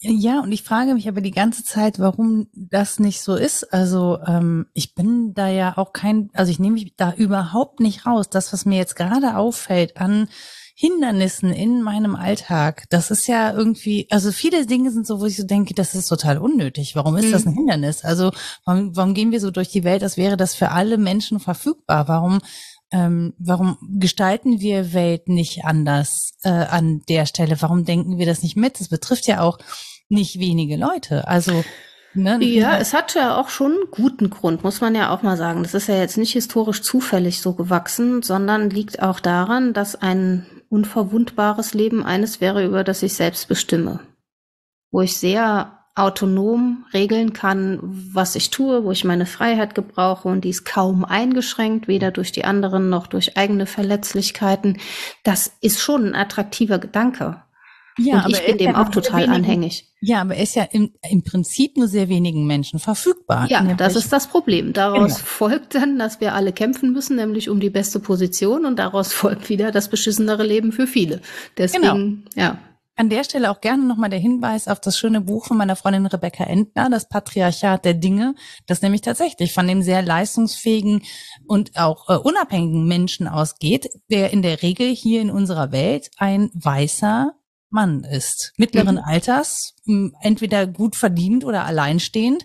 Ja, und ich frage mich aber die ganze Zeit, warum das nicht so ist. Also ähm, ich bin da ja auch kein, also ich nehme mich da überhaupt nicht raus. Das, was mir jetzt gerade auffällt an Hindernissen in meinem Alltag, das ist ja irgendwie, also viele Dinge sind so, wo ich so denke, das ist total unnötig. Warum ist mhm. das ein Hindernis? Also warum, warum gehen wir so durch die Welt, als wäre das für alle Menschen verfügbar? Warum ähm, warum gestalten wir Welt nicht anders äh, an der Stelle? Warum denken wir das nicht mit? Das betrifft ja auch nicht wenige Leute. Also Ne? Ja, es hat ja auch schon einen guten Grund, muss man ja auch mal sagen. Das ist ja jetzt nicht historisch zufällig so gewachsen, sondern liegt auch daran, dass ein unverwundbares Leben eines wäre, über das ich selbst bestimme. Wo ich sehr autonom regeln kann, was ich tue, wo ich meine Freiheit gebrauche und die ist kaum eingeschränkt, weder durch die anderen noch durch eigene Verletzlichkeiten. Das ist schon ein attraktiver Gedanke. Ja, und ich bin dem auch total wenigen, anhängig. Ja, aber er ist ja im, im Prinzip nur sehr wenigen Menschen verfügbar. Ja, das ist das Problem. Daraus genau. folgt dann, dass wir alle kämpfen müssen, nämlich um die beste Position und daraus folgt wieder das beschissenere Leben für viele. Deswegen, genau. ja. An der Stelle auch gerne nochmal der Hinweis auf das schöne Buch von meiner Freundin Rebecca Entner, das Patriarchat der Dinge, das nämlich tatsächlich von dem sehr leistungsfähigen und auch äh, unabhängigen Menschen ausgeht, der in der Regel hier in unserer Welt ein weißer Mann ist, mittleren mhm. Alters, entweder gut verdient oder alleinstehend,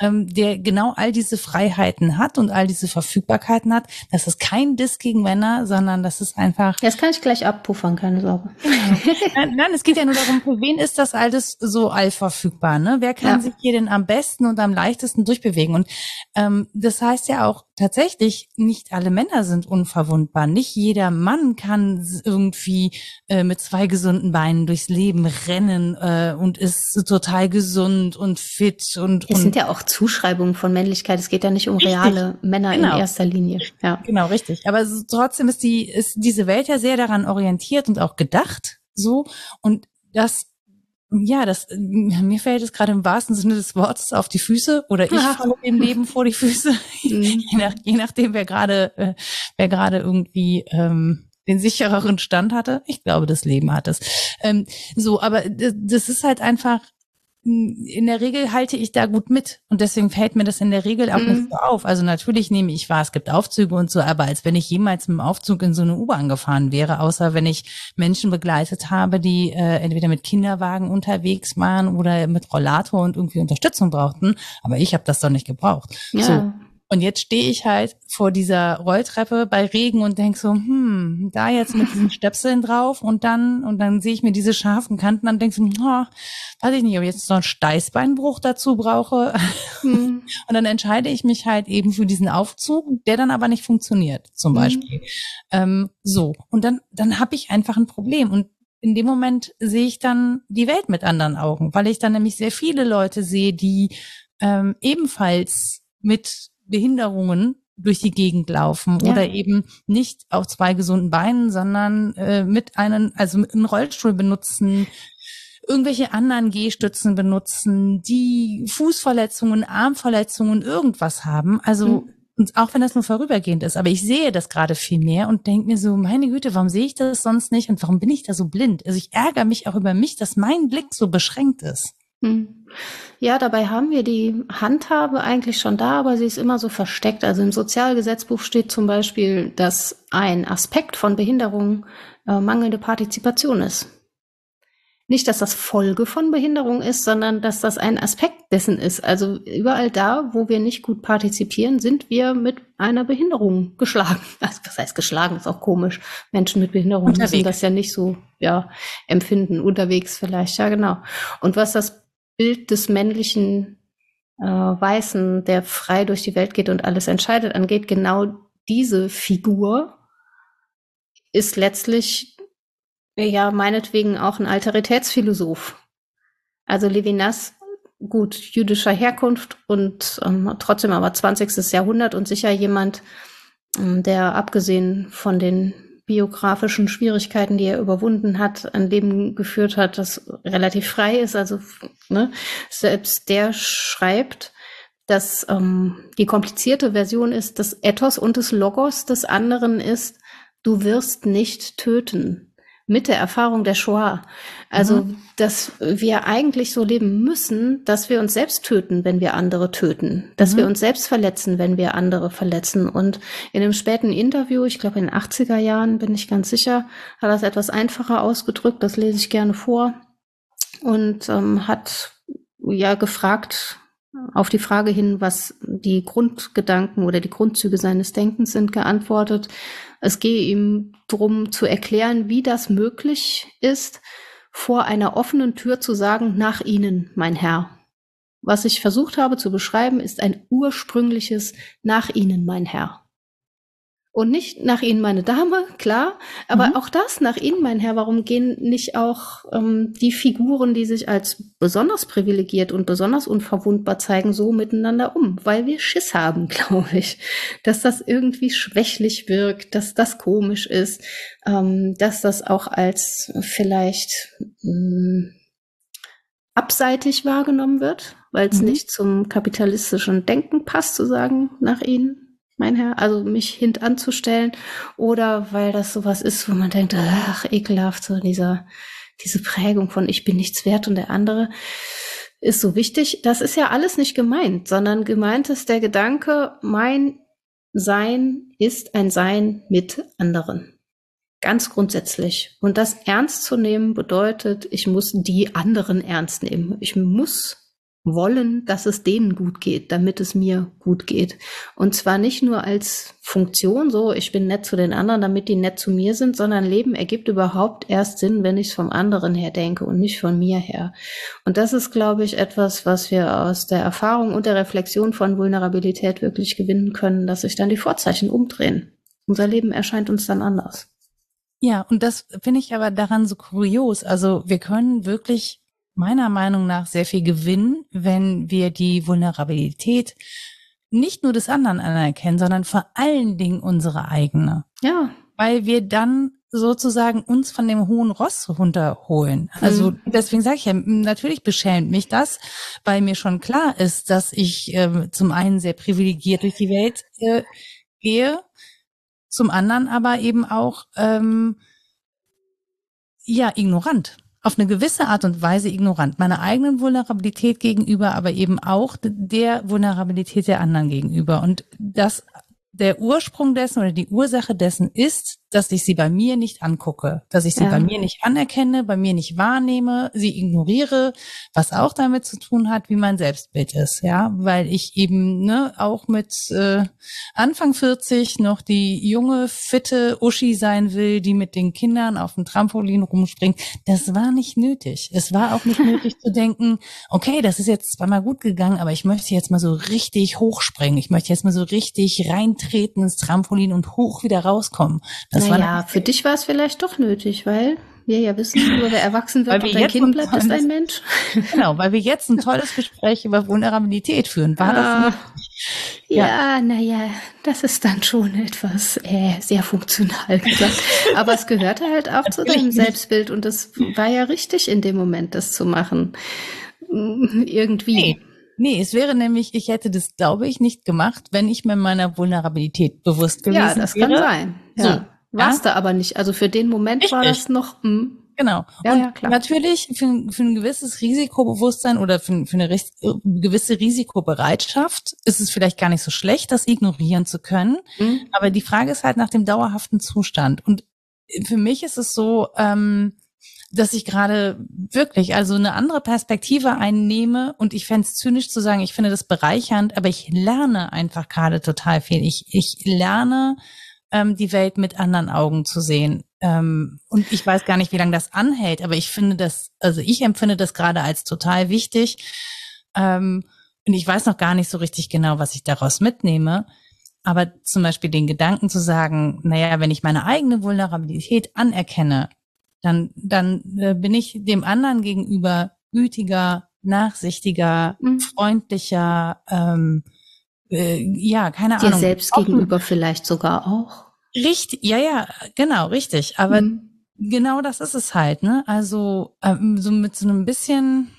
ähm, der genau all diese Freiheiten hat und all diese Verfügbarkeiten hat. Das ist kein Diss gegen Männer, sondern das ist einfach. Das kann ich gleich abpuffern, keine Sorge. nein, nein, es geht ja nur darum, für wen ist das alles so allverfügbar? Ne? Wer kann ja. sich hier denn am besten und am leichtesten durchbewegen? Und ähm, das heißt ja auch tatsächlich, nicht alle Männer sind unverwundbar. Nicht jeder Mann kann irgendwie äh, mit zwei gesunden Beinen durchs Leben rennen äh, und ist total gesund und fit und. Es und sind ja auch Zuschreibungen von Männlichkeit. Es geht ja nicht um richtig. reale Männer genau. in erster Linie. Ja. Genau, richtig. Aber trotzdem ist die, ist diese Welt ja sehr daran orientiert und auch gedacht, so. Und das ja, das mir fällt es gerade im wahrsten Sinne des Wortes auf die Füße oder ich falle dem Leben vor die Füße, mhm. je, nach, je nachdem wer gerade äh, wer gerade irgendwie ähm, den sichereren Stand hatte. Ich glaube, das Leben hat es. Ähm, so, aber das ist halt einfach in der Regel halte ich da gut mit und deswegen fällt mir das in der Regel auch mhm. nicht so auf. Also natürlich nehme ich wahr, es gibt Aufzüge und so, aber als wenn ich jemals mit dem Aufzug in so eine U-Bahn gefahren wäre, außer wenn ich Menschen begleitet habe, die äh, entweder mit Kinderwagen unterwegs waren oder mit Rollator und irgendwie Unterstützung brauchten. Aber ich habe das doch nicht gebraucht. Ja. So. Und jetzt stehe ich halt vor dieser Rolltreppe bei Regen und denk so, hm, da jetzt mit diesen Stöpseln drauf und dann, und dann sehe ich mir diese scharfen Kanten an, denk so, oh, weiß ich nicht, ob ich jetzt noch einen Steißbeinbruch dazu brauche. Hm. Und dann entscheide ich mich halt eben für diesen Aufzug, der dann aber nicht funktioniert, zum hm. Beispiel. Ähm, so. Und dann, dann habe ich einfach ein Problem. Und in dem Moment sehe ich dann die Welt mit anderen Augen, weil ich dann nämlich sehr viele Leute sehe, die ähm, ebenfalls mit Behinderungen durch die Gegend laufen ja. oder eben nicht auf zwei gesunden Beinen, sondern äh, mit einem, also mit einem Rollstuhl benutzen, irgendwelche anderen Gehstützen benutzen, die Fußverletzungen, Armverletzungen, irgendwas haben. Also mhm. Und auch wenn das nur vorübergehend ist, aber ich sehe das gerade viel mehr und denke mir so, meine Güte, warum sehe ich das sonst nicht und warum bin ich da so blind? Also ich ärgere mich auch über mich, dass mein Blick so beschränkt ist. Hm. Ja, dabei haben wir die Handhabe eigentlich schon da, aber sie ist immer so versteckt. Also im Sozialgesetzbuch steht zum Beispiel, dass ein Aspekt von Behinderung äh, mangelnde Partizipation ist. Nicht, dass das Folge von Behinderung ist, sondern dass das ein Aspekt dessen ist. Also überall da, wo wir nicht gut partizipieren, sind wir mit einer Behinderung geschlagen. Also, was heißt geschlagen? Ist auch komisch. Menschen mit Behinderung unterwegs. müssen das ja nicht so ja, empfinden. Unterwegs vielleicht, ja genau. Und was das Bild des männlichen äh, Weißen, der frei durch die Welt geht und alles entscheidet, angeht, genau diese Figur ist letztlich ja meinetwegen auch ein Alteritätsphilosoph. Also Levinas, gut, jüdischer Herkunft und ähm, trotzdem aber 20. Jahrhundert und sicher jemand, ähm, der abgesehen von den biografischen Schwierigkeiten, die er überwunden hat, ein Leben geführt hat, das relativ frei ist. Also ne, selbst der schreibt, dass ähm, die komplizierte Version ist, das Ethos und des Logos des anderen ist, du wirst nicht töten mit der Erfahrung der Shoah. Also, mhm. dass wir eigentlich so leben müssen, dass wir uns selbst töten, wenn wir andere töten, dass mhm. wir uns selbst verletzen, wenn wir andere verletzen. Und in einem späten Interview, ich glaube in den 80er Jahren, bin ich ganz sicher, hat er es etwas einfacher ausgedrückt, das lese ich gerne vor, und ähm, hat ja gefragt, auf die Frage hin, was die Grundgedanken oder die Grundzüge seines Denkens sind, geantwortet. Es gehe ihm darum zu erklären, wie das möglich ist, vor einer offenen Tür zu sagen, nach Ihnen, mein Herr. Was ich versucht habe zu beschreiben, ist ein ursprüngliches Nach Ihnen, mein Herr. Und nicht nach Ihnen, meine Dame, klar, aber mhm. auch das nach Ihnen, mein Herr. Warum gehen nicht auch ähm, die Figuren, die sich als besonders privilegiert und besonders unverwundbar zeigen, so miteinander um? Weil wir Schiss haben, glaube ich, dass das irgendwie schwächlich wirkt, dass das komisch ist, ähm, dass das auch als vielleicht mh, hm, abseitig wahrgenommen wird, weil es mhm. nicht zum kapitalistischen Denken passt, zu sagen, nach Ihnen mein Herr, also mich hintanzustellen oder weil das sowas ist, wo man denkt, ach, ekelhaft, so dieser, diese Prägung von ich bin nichts wert und der andere ist so wichtig. Das ist ja alles nicht gemeint, sondern gemeint ist der Gedanke, mein Sein ist ein Sein mit anderen. Ganz grundsätzlich. Und das ernst zu nehmen bedeutet, ich muss die anderen ernst nehmen. Ich muss wollen, dass es denen gut geht, damit es mir gut geht. Und zwar nicht nur als Funktion, so ich bin nett zu den anderen, damit die nett zu mir sind, sondern Leben ergibt überhaupt erst Sinn, wenn ich es vom anderen her denke und nicht von mir her. Und das ist, glaube ich, etwas, was wir aus der Erfahrung und der Reflexion von Vulnerabilität wirklich gewinnen können, dass sich dann die Vorzeichen umdrehen. Unser Leben erscheint uns dann anders. Ja, und das finde ich aber daran so kurios. Also wir können wirklich meiner Meinung nach sehr viel gewinnen, wenn wir die Vulnerabilität nicht nur des anderen anerkennen, sondern vor allen Dingen unsere eigene. Ja. Weil wir dann sozusagen uns von dem hohen Ross runterholen. Also mhm. deswegen sage ich ja, natürlich beschämt mich das, weil mir schon klar ist, dass ich äh, zum einen sehr privilegiert durch die Welt äh, gehe, zum anderen aber eben auch ähm, ja ignorant auf eine gewisse Art und Weise ignorant. Meiner eigenen Vulnerabilität gegenüber, aber eben auch der Vulnerabilität der anderen gegenüber. Und das der Ursprung dessen oder die Ursache dessen ist, dass ich sie bei mir nicht angucke, dass ich sie ja. bei mir nicht anerkenne, bei mir nicht wahrnehme, sie ignoriere, was auch damit zu tun hat, wie mein Selbstbild ist, ja, weil ich eben ne, auch mit äh, Anfang 40 noch die junge, fitte Uschi sein will, die mit den Kindern auf dem Trampolin rumspringt. Das war nicht nötig. Es war auch nicht nötig zu denken, okay, das ist jetzt zweimal gut gegangen, aber ich möchte jetzt mal so richtig hochspringen. Ich möchte jetzt mal so richtig reintreten ins Trampolin und hoch wieder rauskommen. Das naja, für dich war es vielleicht doch nötig, weil wir ja wissen, nur wer erwachsen wird und ein Kind bleibt, ist ein Mensch. Genau, weil wir jetzt ein tolles Gespräch über Vulnerabilität führen. War ah, das nicht? Ja, naja, na das ist dann schon etwas äh, sehr funktional gesagt. Aber es gehörte halt auch zu deinem Selbstbild und es war ja richtig in dem Moment, das zu machen. Irgendwie. Nee. Nee, es wäre nämlich, ich hätte das, glaube ich, nicht gemacht, wenn ich mir meiner Vulnerabilität bewusst gewesen wäre. Ja, das wäre. kann sein. Ja. So, warst ja? du aber nicht. Also für den Moment Richtig. war das noch. Mh. Hm. Genau. Ja, und ja, klar. natürlich für, für ein gewisses Risikobewusstsein oder für, für eine recht, gewisse Risikobereitschaft ist es vielleicht gar nicht so schlecht, das ignorieren zu können. Mhm. Aber die Frage ist halt nach dem dauerhaften Zustand. Und für mich ist es so, ähm, dass ich gerade wirklich also eine andere Perspektive einnehme und ich fände es zynisch zu sagen, ich finde das bereichernd, aber ich lerne einfach gerade total viel. Ich, ich lerne ähm, die Welt mit anderen Augen zu sehen. Ähm, und ich weiß gar nicht, wie lange das anhält, aber ich finde das, also ich empfinde das gerade als total wichtig. Ähm, und ich weiß noch gar nicht so richtig genau, was ich daraus mitnehme. Aber zum Beispiel den Gedanken zu sagen, naja, wenn ich meine eigene Vulnerabilität anerkenne, dann, dann äh, bin ich dem anderen gegenüber gütiger, nachsichtiger, mhm. freundlicher, ähm, äh, ja, keine Dir Ahnung. Dir selbst gegenüber vielleicht sogar auch. Richtig, ja, ja, genau, richtig. Aber mhm. genau das ist es halt, ne? Also ähm, so mit so einem bisschen,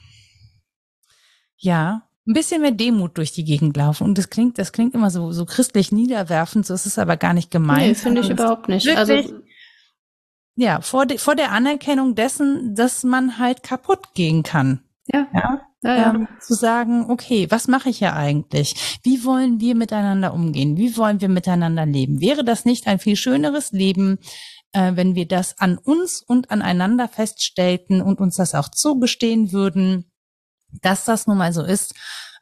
ja, ein bisschen mehr Demut durch die Gegend laufen. Und das klingt, das klingt immer so, so christlich niederwerfend, so ist es aber gar nicht gemeint. Nee, finde ich überhaupt nicht. Also wirklich, also ja, vor, de, vor der Anerkennung dessen, dass man halt kaputt gehen kann. Ja. ja? Ja, ja. Ähm, zu sagen, okay, was mache ich hier eigentlich? Wie wollen wir miteinander umgehen? Wie wollen wir miteinander leben? Wäre das nicht ein viel schöneres Leben, äh, wenn wir das an uns und aneinander feststellten und uns das auch zugestehen würden, dass das nun mal so ist?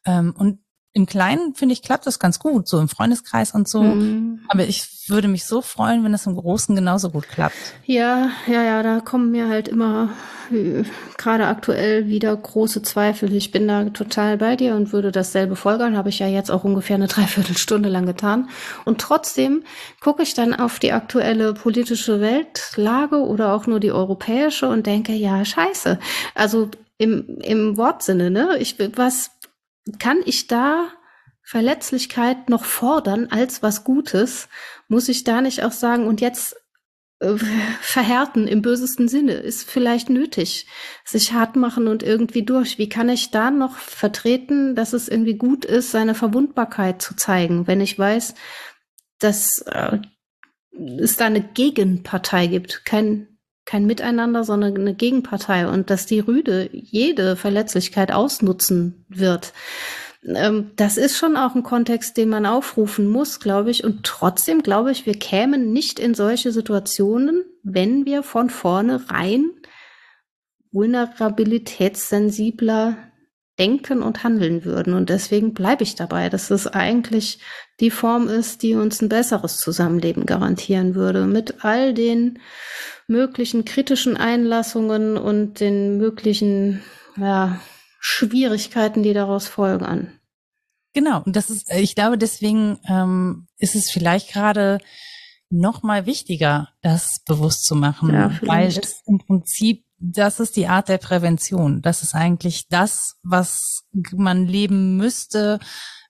Ähm, und im Kleinen, finde ich, klappt das ganz gut, so im Freundeskreis und so. Mhm. Aber ich würde mich so freuen, wenn das im Großen genauso gut klappt. Ja, ja, ja, da kommen mir halt immer äh, gerade aktuell wieder große Zweifel. Ich bin da total bei dir und würde dasselbe folgern, habe ich ja jetzt auch ungefähr eine Dreiviertelstunde lang getan. Und trotzdem gucke ich dann auf die aktuelle politische Weltlage oder auch nur die europäische und denke, ja, scheiße. Also im, im Wortsinne, ne? Ich, was, kann ich da Verletzlichkeit noch fordern als was Gutes? Muss ich da nicht auch sagen, und jetzt äh, verhärten im bösesten Sinne ist vielleicht nötig, sich hart machen und irgendwie durch. Wie kann ich da noch vertreten, dass es irgendwie gut ist, seine Verwundbarkeit zu zeigen, wenn ich weiß, dass äh, es da eine Gegenpartei gibt, kein kein Miteinander, sondern eine Gegenpartei und dass die Rüde jede Verletzlichkeit ausnutzen wird. Ähm, das ist schon auch ein Kontext, den man aufrufen muss, glaube ich. Und trotzdem glaube ich, wir kämen nicht in solche Situationen, wenn wir von vornherein vulnerabilitätssensibler denken und handeln würden. Und deswegen bleibe ich dabei, dass es eigentlich die Form ist, die uns ein besseres Zusammenleben garantieren würde. Mit all den möglichen kritischen Einlassungen und den möglichen ja, Schwierigkeiten, die daraus folgen. Genau, und das ist, ich glaube, deswegen ähm, ist es vielleicht gerade noch mal wichtiger, das bewusst zu machen, ja, weil es im Prinzip das ist die Art der Prävention. Das ist eigentlich das, was man leben müsste,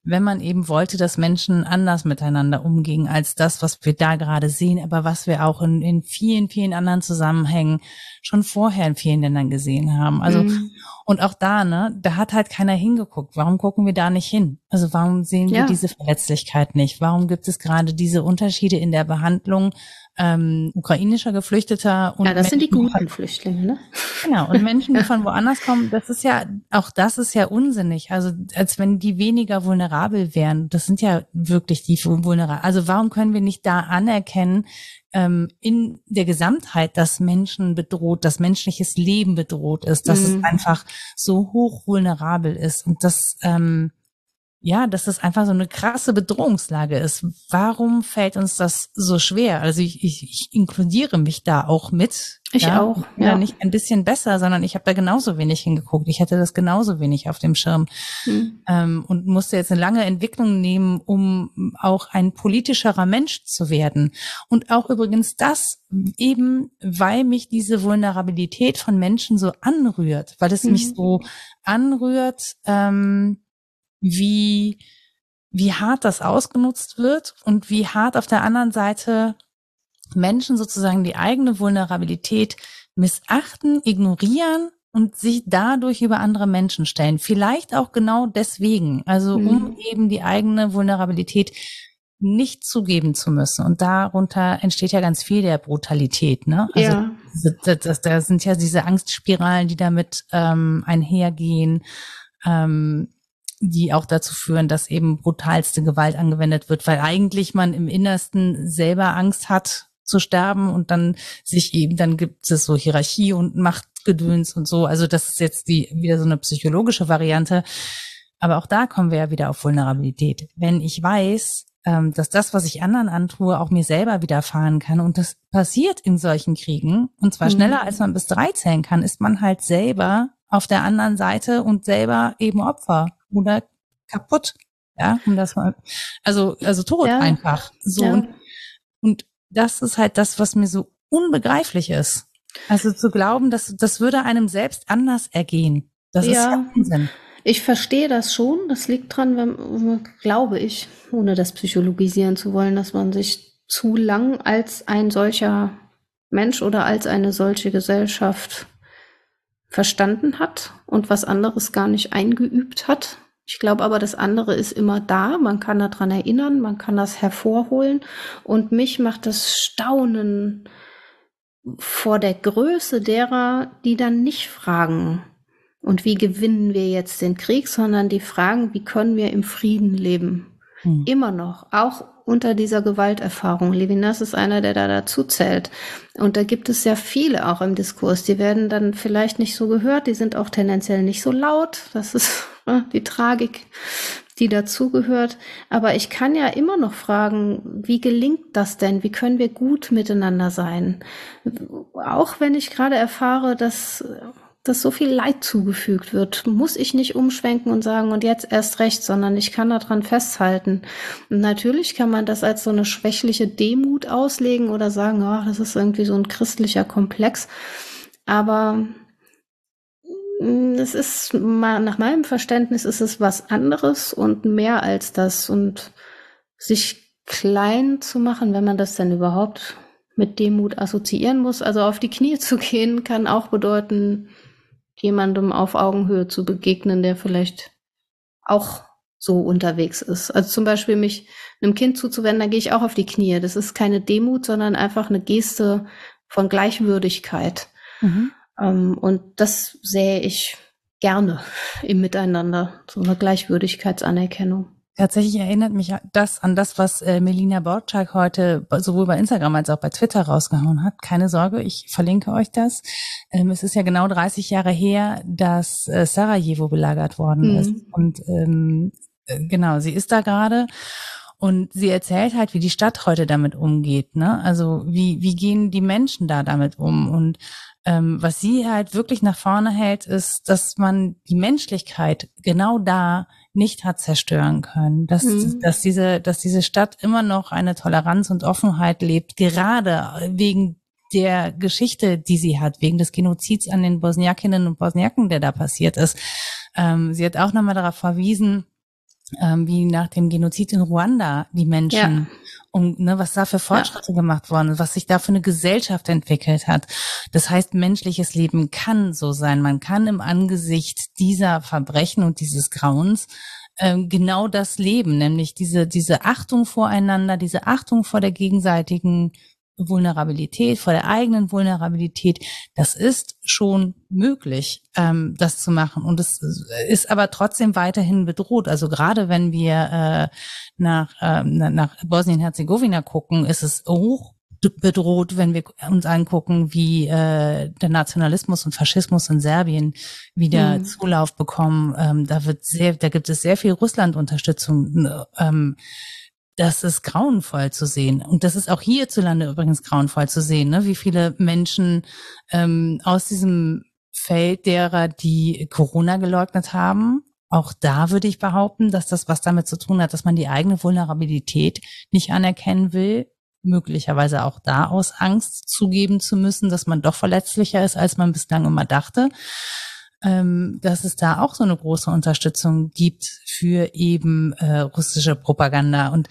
wenn man eben wollte, dass Menschen anders miteinander umgingen als das, was wir da gerade sehen, aber was wir auch in, in vielen, vielen anderen Zusammenhängen schon vorher in vielen Ländern gesehen haben. Also, mhm. und auch da, ne, da hat halt keiner hingeguckt. Warum gucken wir da nicht hin? Also warum sehen ja. wir diese Verletzlichkeit nicht? Warum gibt es gerade diese Unterschiede in der Behandlung ähm, ukrainischer Geflüchteter und ja, das Menschen, sind die guten Flüchtlinge, ne? Genau und Menschen, die von woanders kommen, das ist ja auch das ist ja unsinnig. Also als wenn die weniger vulnerabel wären. Das sind ja wirklich die vulnerabel. Also warum können wir nicht da anerkennen, ähm, in der Gesamtheit, dass Menschen bedroht, dass menschliches Leben bedroht ist, dass mhm. es einfach so hoch vulnerabel ist und das ähm, ja, dass das einfach so eine krasse Bedrohungslage ist. Warum fällt uns das so schwer? Also ich, ich, ich inkludiere mich da auch mit. Ich ja? auch. Ja. ja, nicht ein bisschen besser, sondern ich habe da genauso wenig hingeguckt. Ich hatte das genauso wenig auf dem Schirm hm. ähm, und musste jetzt eine lange Entwicklung nehmen, um auch ein politischerer Mensch zu werden. Und auch übrigens das eben, weil mich diese Vulnerabilität von Menschen so anrührt, weil es hm. mich so anrührt. Ähm, wie, wie hart das ausgenutzt wird und wie hart auf der anderen Seite Menschen sozusagen die eigene Vulnerabilität missachten, ignorieren und sich dadurch über andere Menschen stellen. Vielleicht auch genau deswegen, also mhm. um eben die eigene Vulnerabilität nicht zugeben zu müssen. Und darunter entsteht ja ganz viel der Brutalität. Ne? Also ja. das, das, das sind ja diese Angstspiralen, die damit ähm, einhergehen. Ähm, die auch dazu führen, dass eben brutalste Gewalt angewendet wird, weil eigentlich man im Innersten selber Angst hat zu sterben und dann sich eben, dann gibt es so Hierarchie und Machtgedöns und so. Also das ist jetzt die, wieder so eine psychologische Variante. Aber auch da kommen wir ja wieder auf Vulnerabilität. Wenn ich weiß, ähm, dass das, was ich anderen antue, auch mir selber widerfahren kann und das passiert in solchen Kriegen und zwar mhm. schneller, als man bis drei zählen kann, ist man halt selber auf der anderen Seite und selber eben Opfer oder kaputt. Ja, um das mal, also, also tot ja. einfach. So. Ja. Und, und das ist halt das, was mir so unbegreiflich ist. Also zu glauben, dass das würde einem selbst anders ergehen. Das ja. ist ja Unsinn. Ich verstehe das schon. Das liegt dran, wenn, glaube ich, ohne das psychologisieren zu wollen, dass man sich zu lang als ein solcher Mensch oder als eine solche Gesellschaft verstanden hat und was anderes gar nicht eingeübt hat. Ich glaube aber, das andere ist immer da. Man kann daran erinnern, man kann das hervorholen. Und mich macht das Staunen vor der Größe derer, die dann nicht fragen, und wie gewinnen wir jetzt den Krieg, sondern die fragen, wie können wir im Frieden leben. Hm. Immer noch, auch unter dieser Gewalterfahrung. Levinas ist einer, der da dazu zählt. Und da gibt es ja viele auch im Diskurs. Die werden dann vielleicht nicht so gehört, die sind auch tendenziell nicht so laut. Das ist die Tragik, die dazugehört. Aber ich kann ja immer noch fragen, wie gelingt das denn? Wie können wir gut miteinander sein? Auch wenn ich gerade erfahre, dass dass so viel Leid zugefügt wird, muss ich nicht umschwenken und sagen, und jetzt erst recht, sondern ich kann daran festhalten. Und natürlich kann man das als so eine schwächliche Demut auslegen oder sagen, ach, das ist irgendwie so ein christlicher Komplex. Aber es ist, nach meinem Verständnis ist es was anderes und mehr als das. Und sich klein zu machen, wenn man das denn überhaupt mit Demut assoziieren muss. Also auf die Knie zu gehen, kann auch bedeuten, jemandem auf Augenhöhe zu begegnen, der vielleicht auch so unterwegs ist. Also zum Beispiel mich einem Kind zuzuwenden, da gehe ich auch auf die Knie. Das ist keine Demut, sondern einfach eine Geste von Gleichwürdigkeit. Mhm. Ähm, und das sähe ich gerne im Miteinander, so eine Gleichwürdigkeitsanerkennung. Tatsächlich erinnert mich das an das, was äh, Melina Borczak heute sowohl bei Instagram als auch bei Twitter rausgehauen hat. Keine Sorge, ich verlinke euch das. Ähm, es ist ja genau 30 Jahre her, dass äh, Sarajevo belagert worden mhm. ist. Und ähm, äh, genau, sie ist da gerade. Und sie erzählt halt, wie die Stadt heute damit umgeht. Ne? Also wie, wie gehen die Menschen da damit um? Und ähm, was sie halt wirklich nach vorne hält, ist, dass man die Menschlichkeit genau da nicht hat zerstören können, dass, mhm. dass diese, dass diese Stadt immer noch eine Toleranz und Offenheit lebt, gerade wegen der Geschichte, die sie hat, wegen des Genozids an den Bosniakinnen und Bosniaken, der da passiert ist. Ähm, sie hat auch nochmal darauf verwiesen, ähm, wie nach dem Genozid in Ruanda die Menschen ja. Und ne, was da für Fortschritte ja. gemacht worden, was sich da für eine Gesellschaft entwickelt hat. Das heißt, menschliches Leben kann so sein. Man kann im Angesicht dieser Verbrechen und dieses Grauens ähm, genau das leben, nämlich diese diese Achtung voreinander, diese Achtung vor der gegenseitigen Vulnerabilität, vor der eigenen Vulnerabilität, das ist schon möglich, ähm, das zu machen. Und es ist aber trotzdem weiterhin bedroht. Also gerade wenn wir äh, nach, äh, nach Bosnien-Herzegowina gucken, ist es hoch bedroht, wenn wir uns angucken, wie äh, der Nationalismus und Faschismus in Serbien wieder mhm. Zulauf bekommen. Ähm, da wird sehr, da gibt es sehr viel Russland-Unterstützung. Ähm, das ist grauenvoll zu sehen. Und das ist auch hierzulande übrigens grauenvoll zu sehen, ne? wie viele Menschen ähm, aus diesem Feld derer, die Corona geleugnet haben, auch da würde ich behaupten, dass das was damit zu tun hat, dass man die eigene Vulnerabilität nicht anerkennen will, möglicherweise auch da aus Angst zugeben zu müssen, dass man doch verletzlicher ist, als man bislang immer dachte dass es da auch so eine große Unterstützung gibt für eben äh, russische Propaganda. Und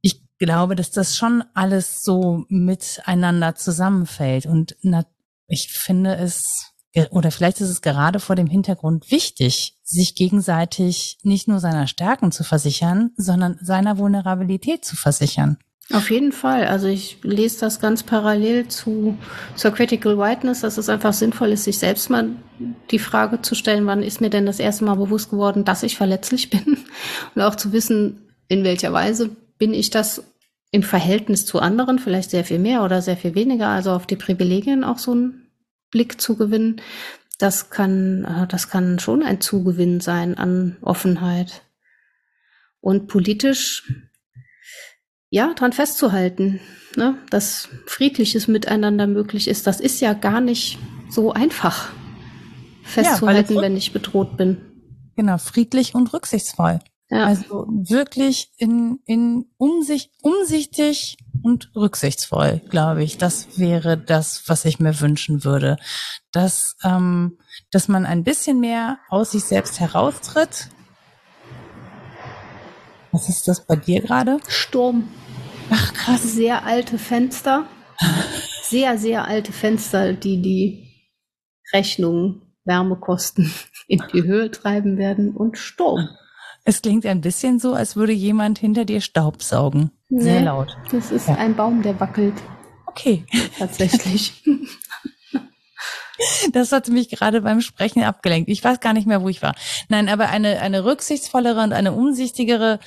ich glaube, dass das schon alles so miteinander zusammenfällt. Und na, ich finde es, oder vielleicht ist es gerade vor dem Hintergrund wichtig, sich gegenseitig nicht nur seiner Stärken zu versichern, sondern seiner Vulnerabilität zu versichern. Auf jeden Fall. Also ich lese das ganz parallel zu, zur Critical Whiteness, dass es einfach sinnvoll ist, sich selbst mal die Frage zu stellen, wann ist mir denn das erste Mal bewusst geworden, dass ich verletzlich bin? Und auch zu wissen, in welcher Weise bin ich das im Verhältnis zu anderen, vielleicht sehr viel mehr oder sehr viel weniger, also auf die Privilegien auch so einen Blick zu gewinnen. Das kann, äh, das kann schon ein Zugewinn sein an Offenheit. Und politisch ja, dran festzuhalten, ne, dass friedliches Miteinander möglich ist. Das ist ja gar nicht so einfach festzuhalten, ja, wenn ich bedroht bin. Genau, friedlich und rücksichtsvoll. Ja. Also wirklich in, in umsicht, umsichtig und rücksichtsvoll, glaube ich. Das wäre das, was ich mir wünschen würde. Dass, ähm, dass man ein bisschen mehr aus sich selbst heraustritt. Was ist das bei dir gerade? Sturm. Ach krass. Sehr alte Fenster. Sehr, sehr alte Fenster, die die Rechnung Wärmekosten in die Höhe treiben werden und Sturm. Es klingt ein bisschen so, als würde jemand hinter dir Staub saugen. Nee, Sehr laut. Das ist ja. ein Baum, der wackelt. Okay. Tatsächlich. Das hat mich gerade beim Sprechen abgelenkt. Ich weiß gar nicht mehr, wo ich war. Nein, aber eine, eine rücksichtsvollere und eine umsichtigere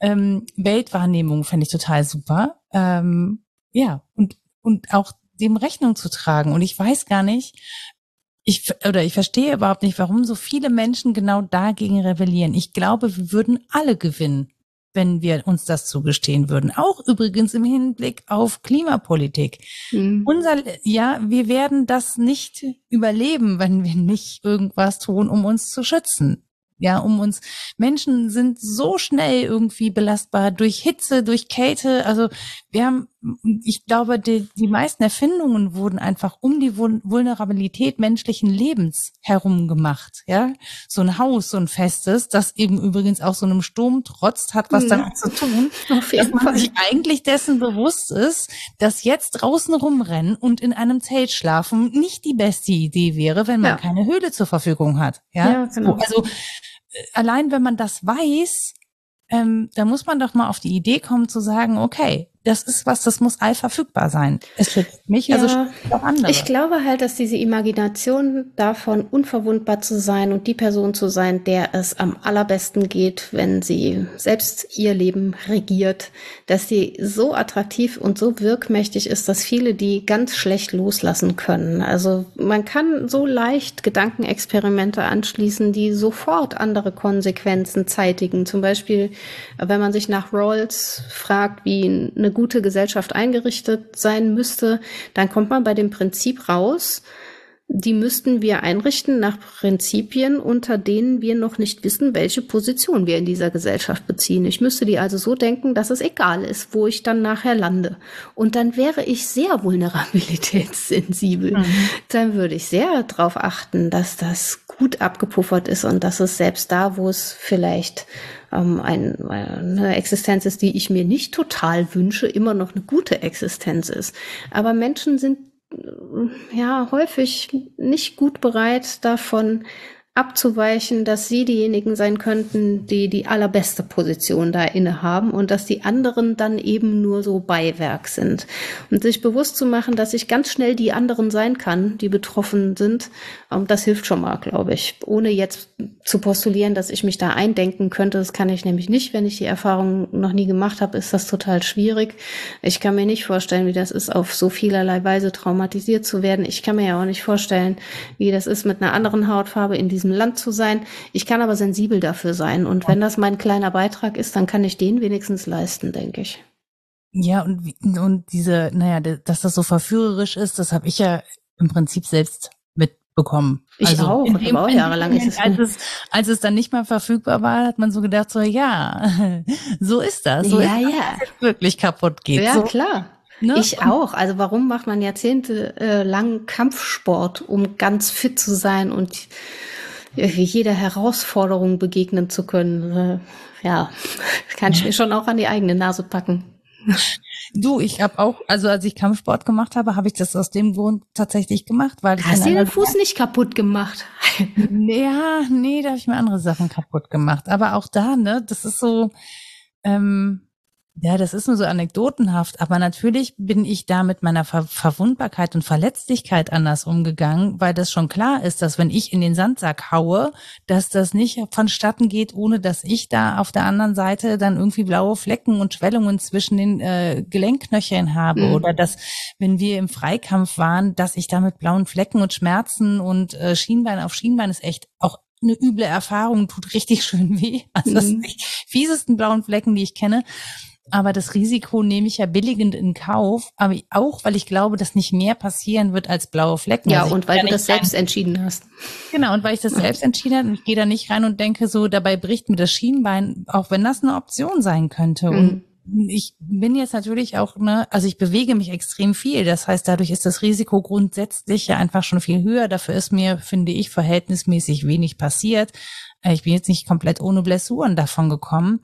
ähm, Weltwahrnehmung fände ich total super. Ähm, ja, und, und auch dem Rechnung zu tragen. Und ich weiß gar nicht, ich, oder ich verstehe überhaupt nicht, warum so viele Menschen genau dagegen rebellieren. Ich glaube, wir würden alle gewinnen, wenn wir uns das zugestehen würden. Auch übrigens im Hinblick auf Klimapolitik. Mhm. Unser, ja, wir werden das nicht überleben, wenn wir nicht irgendwas tun, um uns zu schützen ja, um uns. Menschen sind so schnell irgendwie belastbar durch Hitze, durch Kälte. Also wir haben, ich glaube, die, die meisten Erfindungen wurden einfach um die Vulnerabilität menschlichen Lebens herum gemacht. Ja, so ein Haus, so ein festes, das eben übrigens auch so einem Sturm trotzt, hat was ja. damit zu tun, Auf jeden dass man Fall. sich eigentlich dessen bewusst ist, dass jetzt draußen rumrennen und in einem Zelt schlafen nicht die beste Idee wäre, wenn man ja. keine Höhle zur Verfügung hat. Ja, ja genau. also allein wenn man das weiß, ähm, da muss man doch mal auf die Idee kommen zu sagen, okay, das ist was, das muss all verfügbar sein. Es für mich, also ja, also auch andere. Ich glaube halt, dass diese Imagination davon, unverwundbar zu sein und die Person zu sein, der es am allerbesten geht, wenn sie selbst ihr Leben regiert, dass sie so attraktiv und so wirkmächtig ist, dass viele die ganz schlecht loslassen können. Also man kann so leicht Gedankenexperimente anschließen, die sofort andere Konsequenzen zeitigen. Zum Beispiel, wenn man sich nach Rawls fragt, wie eine eine gute Gesellschaft eingerichtet sein müsste, dann kommt man bei dem Prinzip raus, die müssten wir einrichten nach Prinzipien, unter denen wir noch nicht wissen, welche Position wir in dieser Gesellschaft beziehen. Ich müsste die also so denken, dass es egal ist, wo ich dann nachher lande. Und dann wäre ich sehr vulnerabilitätssensibel. Mhm. Dann würde ich sehr darauf achten, dass das gut abgepuffert ist und dass es selbst da, wo es vielleicht ähm, ein, eine Existenz ist, die ich mir nicht total wünsche, immer noch eine gute Existenz ist. Aber Menschen sind äh, ja häufig nicht gut bereit davon, abzuweichen, dass sie diejenigen sein könnten, die die allerbeste Position da innehaben und dass die anderen dann eben nur so Beiwerk sind. Und sich bewusst zu machen, dass ich ganz schnell die anderen sein kann, die betroffen sind, ähm, das hilft schon mal, glaube ich. Ohne jetzt zu postulieren, dass ich mich da eindenken könnte, das kann ich nämlich nicht. Wenn ich die Erfahrung noch nie gemacht habe, ist das total schwierig. Ich kann mir nicht vorstellen, wie das ist, auf so vielerlei Weise traumatisiert zu werden. Ich kann mir ja auch nicht vorstellen, wie das ist, mit einer anderen Hautfarbe in diesem Land zu sein. Ich kann aber sensibel dafür sein. Und wenn das mein kleiner Beitrag ist, dann kann ich den wenigstens leisten, denke ich. Ja, und, und diese, naja, dass das so verführerisch ist, das habe ich ja im Prinzip selbst mitbekommen. Ich also auch, ich habe auch jahrelang ist es, als es als es dann nicht mehr verfügbar war, hat man so gedacht, so ja, so ist das. So ja, ist ja. Das, wirklich kaputt geht. Ja, so. klar. Ne? Ich auch. Also warum macht man jahrzehntelang äh, Kampfsport, um ganz fit zu sein und jeder Herausforderung begegnen zu können? Äh, ja, kann ich mir schon auch an die eigene Nase packen. Du, ich habe auch, also als ich Kampfsport gemacht habe, habe ich das aus dem Grund tatsächlich gemacht, weil ich Hast du den Fuß nicht kaputt gemacht? ja, nee, da habe ich mir andere Sachen kaputt gemacht. Aber auch da, ne, das ist so, ähm, ja, das ist nur so anekdotenhaft, aber natürlich bin ich da mit meiner Ver Verwundbarkeit und Verletzlichkeit anders umgegangen, weil das schon klar ist, dass wenn ich in den Sandsack haue, dass das nicht vonstatten geht, ohne dass ich da auf der anderen Seite dann irgendwie blaue Flecken und Schwellungen zwischen den äh, Gelenkknöcheln habe mhm. oder dass, wenn wir im Freikampf waren, dass ich da mit blauen Flecken und Schmerzen und äh, Schienbein auf Schienbein ist echt auch eine üble Erfahrung, tut richtig schön weh. Also das sind die fiesesten blauen Flecken, die ich kenne aber das Risiko nehme ich ja billigend in Kauf, aber auch, weil ich glaube, dass nicht mehr passieren wird als blaue Flecken. Ja, also und weil du das selbst rein. entschieden hast. Genau, und weil ich das selbst entschieden habe, und ich gehe da nicht rein und denke so, dabei bricht mir das Schienbein, auch wenn das eine Option sein könnte. Mhm. Und ich bin jetzt natürlich auch, ne, also ich bewege mich extrem viel. Das heißt, dadurch ist das Risiko grundsätzlich ja einfach schon viel höher. Dafür ist mir, finde ich, verhältnismäßig wenig passiert. Äh, ich bin jetzt nicht komplett ohne Blessuren davon gekommen.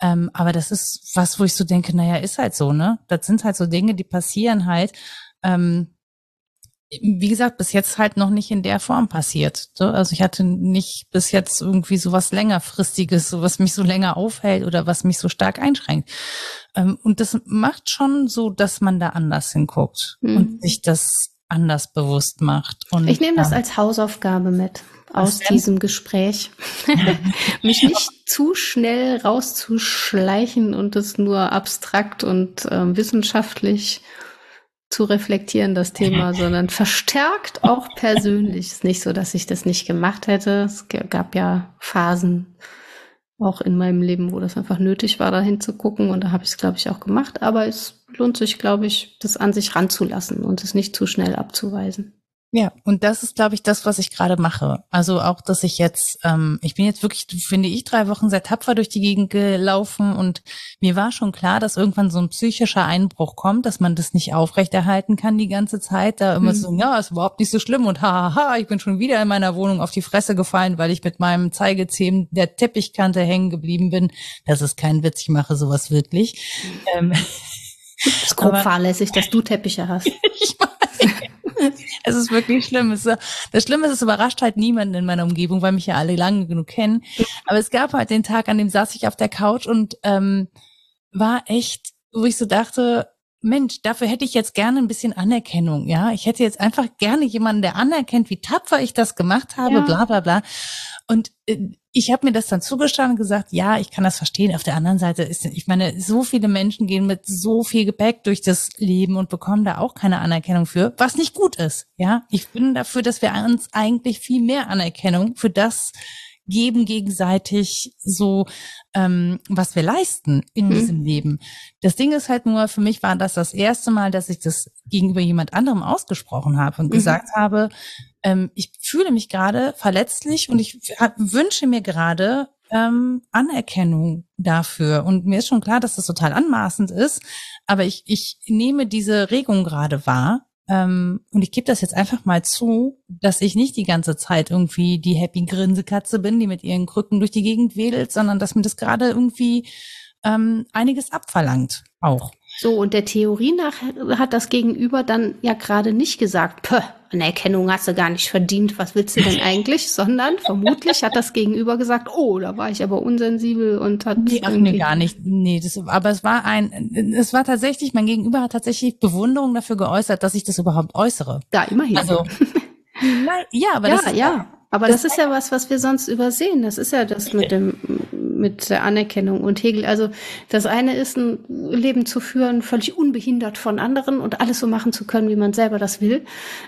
Ähm, aber das ist was, wo ich so denke, naja, ist halt so, ne? Das sind halt so Dinge, die passieren halt. Ähm, wie gesagt, bis jetzt halt noch nicht in der Form passiert. So, also ich hatte nicht bis jetzt irgendwie so was längerfristiges, so was mich so länger aufhält oder was mich so stark einschränkt. Ähm, und das macht schon so, dass man da anders hinguckt mhm. und sich das anders bewusst macht. Und, ich nehme das als Hausaufgabe mit aus diesem Gespräch. Mich nicht zu schnell rauszuschleichen und es nur abstrakt und äh, wissenschaftlich zu reflektieren, das Thema, sondern verstärkt auch persönlich. Es ist nicht so, dass ich das nicht gemacht hätte. Es gab ja Phasen auch in meinem Leben, wo das einfach nötig war, da hinzugucken. Und da habe ich es, glaube ich, auch gemacht. Aber es lohnt sich, glaube ich, das an sich ranzulassen und es nicht zu schnell abzuweisen. Ja, und das ist, glaube ich, das, was ich gerade mache. Also auch, dass ich jetzt, ähm, ich bin jetzt wirklich, finde ich, drei Wochen sehr tapfer durch die Gegend gelaufen und mir war schon klar, dass irgendwann so ein psychischer Einbruch kommt, dass man das nicht aufrechterhalten kann die ganze Zeit, da immer mhm. so, ja, ist überhaupt nicht so schlimm und hahaha, ich bin schon wieder in meiner Wohnung auf die Fresse gefallen, weil ich mit meinem Zeigezähmen der Teppichkante hängen geblieben bin. Das ist kein Witz, ich mache sowas wirklich. Ähm, das ist grob fahrlässig, dass du Teppiche hast. ich. Es ist wirklich schlimm. Es, das Schlimme ist, es überrascht halt niemanden in meiner Umgebung, weil mich ja alle lange genug kennen. Aber es gab halt den Tag, an dem saß ich auf der Couch und ähm, war echt, wo ich so dachte, Mensch, dafür hätte ich jetzt gerne ein bisschen Anerkennung, ja. Ich hätte jetzt einfach gerne jemanden, der anerkennt, wie tapfer ich das gemacht habe, ja. bla bla bla. Und äh, ich habe mir das dann zugestanden und gesagt, ja, ich kann das verstehen. Auf der anderen Seite ist, ich meine, so viele Menschen gehen mit so viel Gepäck durch das Leben und bekommen da auch keine Anerkennung für, was nicht gut ist. Ja, ich bin dafür, dass wir uns eigentlich viel mehr Anerkennung für das geben gegenseitig so, ähm, was wir leisten in mhm. diesem Leben. Das Ding ist halt nur, für mich war das das erste Mal, dass ich das gegenüber jemand anderem ausgesprochen habe und mhm. gesagt habe, ähm, ich fühle mich gerade verletzlich und ich wünsche mir gerade ähm, Anerkennung dafür. Und mir ist schon klar, dass das total anmaßend ist, aber ich, ich nehme diese Regung gerade wahr. Ähm, und ich gebe das jetzt einfach mal zu, dass ich nicht die ganze Zeit irgendwie die happy Grinsekatze bin, die mit ihren Krücken durch die Gegend wedelt, sondern dass mir das gerade irgendwie ähm, einiges abverlangt auch. So, und der Theorie nach hat das Gegenüber dann ja gerade nicht gesagt, Pö, Anerkennung hast du gar nicht verdient, was willst du denn eigentlich? Sondern vermutlich hat das Gegenüber gesagt, oh, da war ich aber unsensibel und hat. Nee, ach nee, gar nicht. Nee, das, aber es war ein, es war tatsächlich, mein Gegenüber hat tatsächlich Bewunderung dafür geäußert, dass ich das überhaupt äußere. Ja, immerhin. Also, nein, ja, aber ja, das ist, ja. Aber das, das ist ja was, was wir sonst übersehen. Das ist ja das mit dem, mit der Anerkennung und Hegel. Also das eine ist, ein Leben zu führen, völlig unbehindert von anderen und alles so machen zu können, wie man selber das will.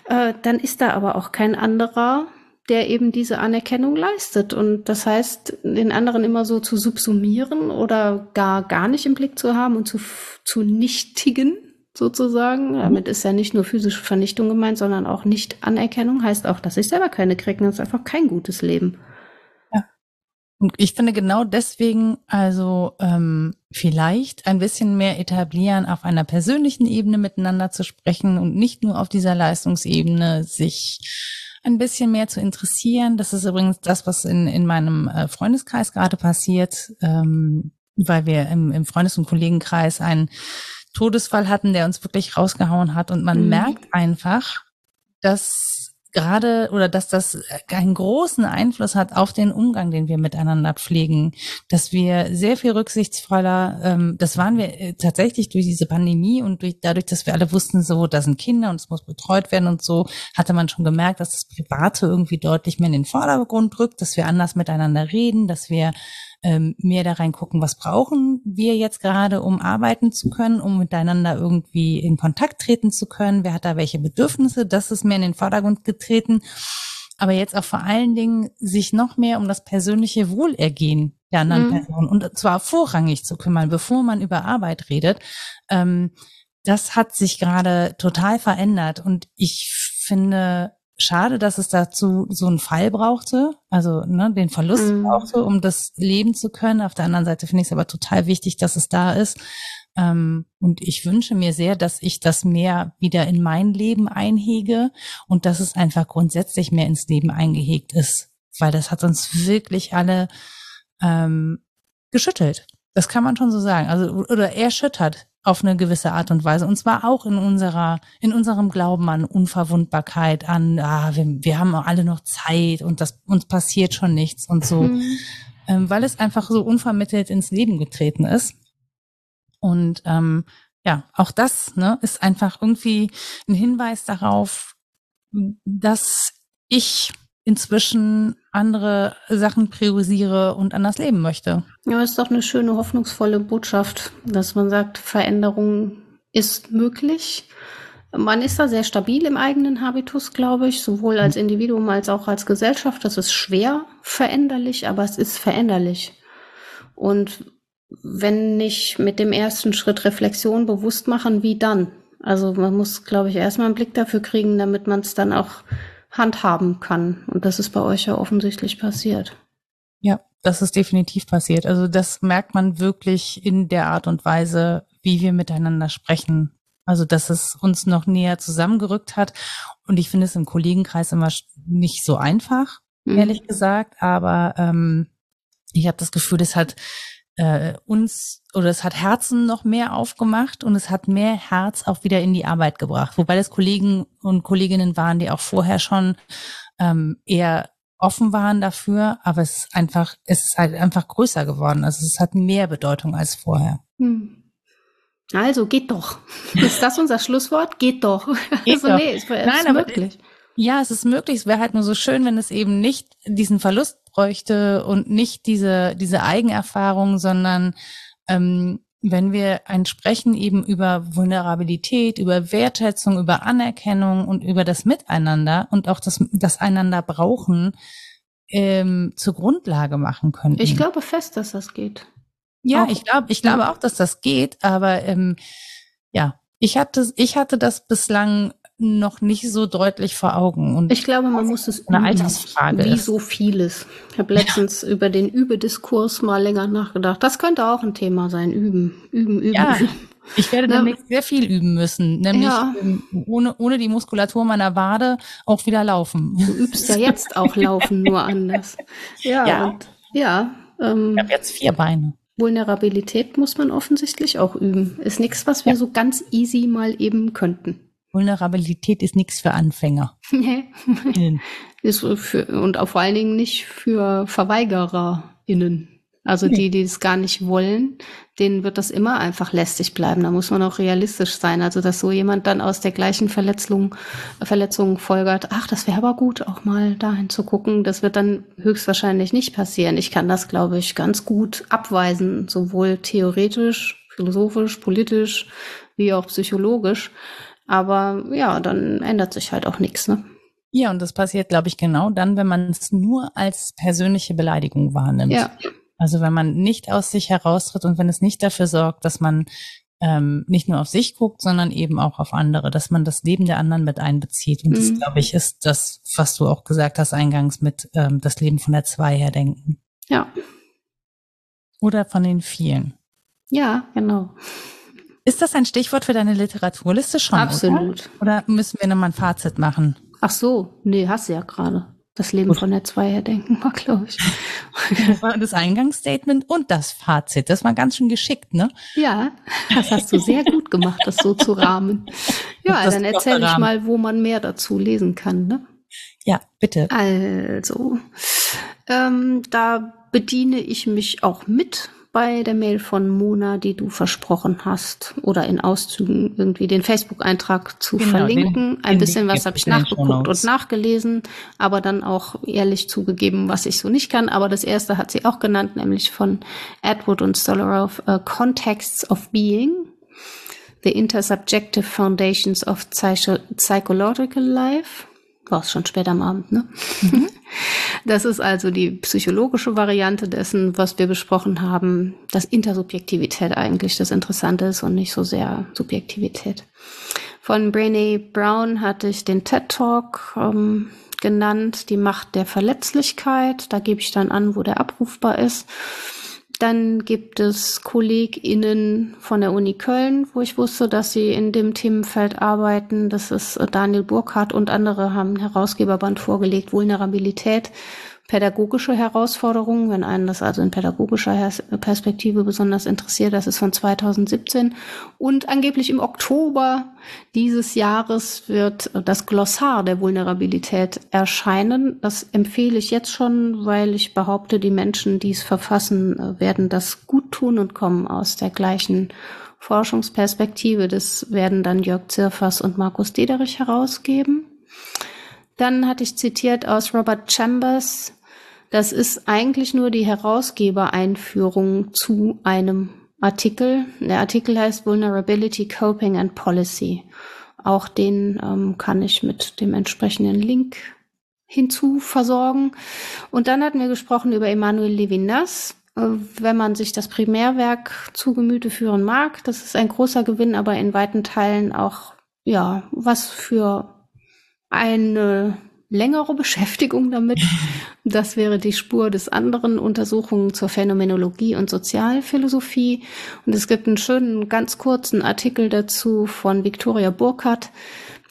Äh, dann ist da aber auch kein anderer, der eben diese Anerkennung leistet. Und das heißt, den anderen immer so zu subsumieren oder gar, gar nicht im Blick zu haben und zu, zu nichtigen, sozusagen. Damit ist ja nicht nur physische Vernichtung gemeint, sondern auch Nicht-Anerkennung. Heißt auch, dass ich selber keine kriege. Das ist einfach kein gutes Leben. Ja. Und ich finde genau deswegen also ähm, vielleicht ein bisschen mehr etablieren, auf einer persönlichen Ebene miteinander zu sprechen und nicht nur auf dieser Leistungsebene sich ein bisschen mehr zu interessieren. Das ist übrigens das, was in, in meinem äh, Freundeskreis gerade passiert, ähm, weil wir im, im Freundes- und Kollegenkreis ein Todesfall hatten, der uns wirklich rausgehauen hat. Und man mhm. merkt einfach, dass gerade oder dass das einen großen Einfluss hat auf den Umgang, den wir miteinander pflegen, dass wir sehr viel rücksichtsvoller, ähm, das waren wir äh, tatsächlich durch diese Pandemie und durch dadurch, dass wir alle wussten, so, da sind Kinder und es muss betreut werden und so, hatte man schon gemerkt, dass das Private irgendwie deutlich mehr in den Vordergrund rückt, dass wir anders miteinander reden, dass wir ähm, mehr da reingucken, was brauchen wir jetzt gerade, um arbeiten zu können, um miteinander irgendwie in Kontakt treten zu können, wer hat da welche Bedürfnisse, das ist mehr in den Vordergrund getreten. Aber jetzt auch vor allen Dingen sich noch mehr um das persönliche Wohlergehen der anderen mhm. Person und zwar vorrangig zu kümmern, bevor man über Arbeit redet. Ähm, das hat sich gerade total verändert und ich finde, schade, dass es dazu so einen Fall brauchte, also ne, den Verlust mhm. brauchte, um das leben zu können. Auf der anderen Seite finde ich es aber total wichtig, dass es da ist. Ähm, und ich wünsche mir sehr, dass ich das mehr wieder in mein Leben einhege und dass es einfach grundsätzlich mehr ins Leben eingehegt ist, weil das hat uns wirklich alle ähm, geschüttelt. Das kann man schon so sagen. Also oder erschüttert auf eine gewisse Art und Weise. Und zwar auch in unserer, in unserem Glauben an Unverwundbarkeit, an, ah, wir, wir haben alle noch Zeit und das, uns passiert schon nichts und so. Mhm. Ähm, weil es einfach so unvermittelt ins Leben getreten ist. Und ähm, ja, auch das ne, ist einfach irgendwie ein Hinweis darauf, dass ich inzwischen andere Sachen priorisiere und anders leben möchte. Ja, ist doch eine schöne, hoffnungsvolle Botschaft, dass man sagt, Veränderung ist möglich. Man ist da sehr stabil im eigenen Habitus, glaube ich, sowohl als Individuum als auch als Gesellschaft. Das ist schwer veränderlich, aber es ist veränderlich. Und wenn nicht mit dem ersten Schritt Reflexion bewusst machen, wie dann? Also man muss, glaube ich, erstmal einen Blick dafür kriegen, damit man es dann auch handhaben kann. Und das ist bei euch ja offensichtlich passiert. Ja, das ist definitiv passiert. Also das merkt man wirklich in der Art und Weise, wie wir miteinander sprechen. Also dass es uns noch näher zusammengerückt hat. Und ich finde es im Kollegenkreis immer nicht so einfach, mhm. ehrlich gesagt. Aber ähm, ich habe das Gefühl, das hat äh, uns oder es hat Herzen noch mehr aufgemacht und es hat mehr Herz auch wieder in die Arbeit gebracht. Wobei das Kollegen und Kolleginnen waren, die auch vorher schon ähm, eher offen waren dafür, aber es ist einfach, es ist halt einfach größer geworden. Also es hat mehr Bedeutung als vorher. Hm. Also geht doch. Ist das unser Schlusswort? Geht doch. Geht also, doch. Nee, ist Nein. Aber, ja, es ist möglich. Es wäre halt nur so schön, wenn es eben nicht diesen Verlust bräuchte und nicht diese, diese Eigenerfahrung, sondern ähm, wenn wir ein Sprechen eben über Vulnerabilität, über Wertschätzung, über Anerkennung und über das Miteinander und auch das, das einander brauchen, ähm, zur Grundlage machen können. Ich glaube fest, dass das geht. Ja, auch. ich glaube, ich glaube auch, dass das geht, aber ähm, ja, ich hatte, ich hatte das bislang noch nicht so deutlich vor Augen. Und ich glaube, man muss es eine Altersfrage. Wie ist. so vieles. Ich habe letztens ja. über den Übediskurs mal länger nachgedacht. Das könnte auch ein Thema sein. Üben, üben, üben. Ja. Ich werde demnächst sehr viel üben müssen, nämlich ja. Ähm, ohne, ohne die Muskulatur meiner Wade auch wieder laufen. Du übst ja jetzt auch laufen, nur anders. Ja, ja. Und, ja ähm, ich habe jetzt vier Beine. Vulnerabilität muss man offensichtlich auch üben. Ist nichts, was wir ja. so ganz easy mal eben könnten. Vulnerabilität ist nichts für Anfänger. Nee. ist für, und auch vor allen Dingen nicht für VerweigererInnen. Also nee. die, die es gar nicht wollen, denen wird das immer einfach lästig bleiben. Da muss man auch realistisch sein. Also dass so jemand dann aus der gleichen Verletzung, Verletzung folgert, ach, das wäre aber gut, auch mal dahin zu gucken. Das wird dann höchstwahrscheinlich nicht passieren. Ich kann das, glaube ich, ganz gut abweisen, sowohl theoretisch, philosophisch, politisch, wie auch psychologisch. Aber ja, dann ändert sich halt auch nichts, ne? Ja, und das passiert, glaube ich, genau dann, wenn man es nur als persönliche Beleidigung wahrnimmt. Ja. Also wenn man nicht aus sich heraustritt und wenn es nicht dafür sorgt, dass man ähm, nicht nur auf sich guckt, sondern eben auch auf andere, dass man das Leben der anderen mit einbezieht. Und mhm. das, glaube ich, ist das, was du auch gesagt hast eingangs mit ähm, das Leben von der Zwei her denken. Ja. Oder von den vielen. Ja, genau. Ist das ein Stichwort für deine Literaturliste schon? Absolut. Oder, oder müssen wir nochmal ein Fazit machen? Ach so, nee, hast du ja gerade. Das Leben Gut. von der Zweier denken war, glaube ich. Das war das Eingangsstatement und das Fazit. Das war ganz schön geschickt, ne? Ja, das hast du sehr gut gemacht, das so zu rahmen. Ja, das dann erzähle ich mal, wo man mehr dazu lesen kann, ne? Ja, bitte. Also, ähm, da bediene ich mich auch mit bei der Mail von Mona, die du versprochen hast, oder in Auszügen irgendwie den Facebook-Eintrag zu genau, verlinken. Den, Ein den bisschen was habe ich nachgeguckt und nachgelesen, aber dann auch ehrlich zugegeben, was ich so nicht kann. Aber das erste hat sie auch genannt, nämlich von Edward und Stolarow, uh, Contexts of Being. The Intersubjective Foundations of Psycho Psychological Life war es schon spät am Abend, ne? Mhm. Das ist also die psychologische Variante dessen, was wir besprochen haben, dass Intersubjektivität eigentlich das Interessante ist und nicht so sehr Subjektivität. Von Brené Brown hatte ich den TED Talk ähm, genannt, die Macht der Verletzlichkeit. Da gebe ich dann an, wo der abrufbar ist. Dann gibt es KollegInnen von der Uni Köln, wo ich wusste, dass sie in dem Themenfeld arbeiten. Das ist Daniel Burkhardt und andere haben Herausgeberband vorgelegt, Vulnerabilität pädagogische Herausforderungen, wenn einen das also in pädagogischer Perspektive besonders interessiert, das ist von 2017. Und angeblich im Oktober dieses Jahres wird das Glossar der Vulnerabilität erscheinen. Das empfehle ich jetzt schon, weil ich behaupte, die Menschen, die es verfassen, werden das gut tun und kommen aus der gleichen Forschungsperspektive. Das werden dann Jörg Zirfers und Markus Dederich herausgeben. Dann hatte ich zitiert aus Robert Chambers, das ist eigentlich nur die Herausgebereinführung zu einem Artikel. Der Artikel heißt Vulnerability Coping and Policy. Auch den ähm, kann ich mit dem entsprechenden Link hinzu versorgen. Und dann hatten wir gesprochen über Emmanuel Levinas. Äh, wenn man sich das Primärwerk zu Gemüte führen mag, das ist ein großer Gewinn, aber in weiten Teilen auch, ja, was für eine längere Beschäftigung damit. Das wäre die Spur des anderen Untersuchungen zur Phänomenologie und Sozialphilosophie. Und es gibt einen schönen, ganz kurzen Artikel dazu von Victoria Burkhardt.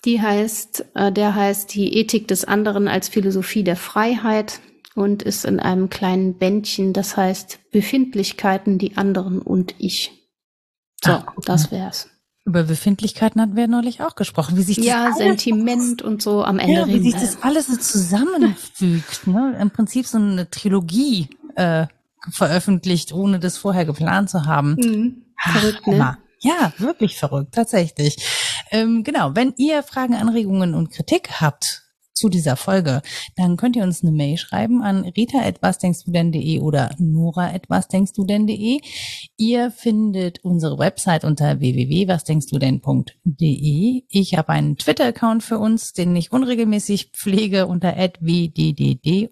Die heißt, äh, der heißt die Ethik des anderen als Philosophie der Freiheit und ist in einem kleinen Bändchen, das heißt Befindlichkeiten, die anderen und ich. So, Ach, das wär's. Über Befindlichkeiten hatten wir neulich auch gesprochen, wie sich das ja Sentiment und so am Ende ja, wie sich das alles so zusammenfügt. ne? Im Prinzip so eine Trilogie äh, veröffentlicht, ohne das vorher geplant zu haben. Mhm. Verrückt, ne? Ja, wirklich verrückt, tatsächlich. Ähm, genau, wenn ihr Fragen, Anregungen und Kritik habt zu dieser Folge, dann könnt ihr uns eine Mail schreiben an rita.wasdenkstdu oder nora.wasdenkstdu Ihr findet unsere Website unter www.wasdenkstdu Ich habe einen Twitter-Account für uns, den ich unregelmäßig pflege unter wddd-podcast.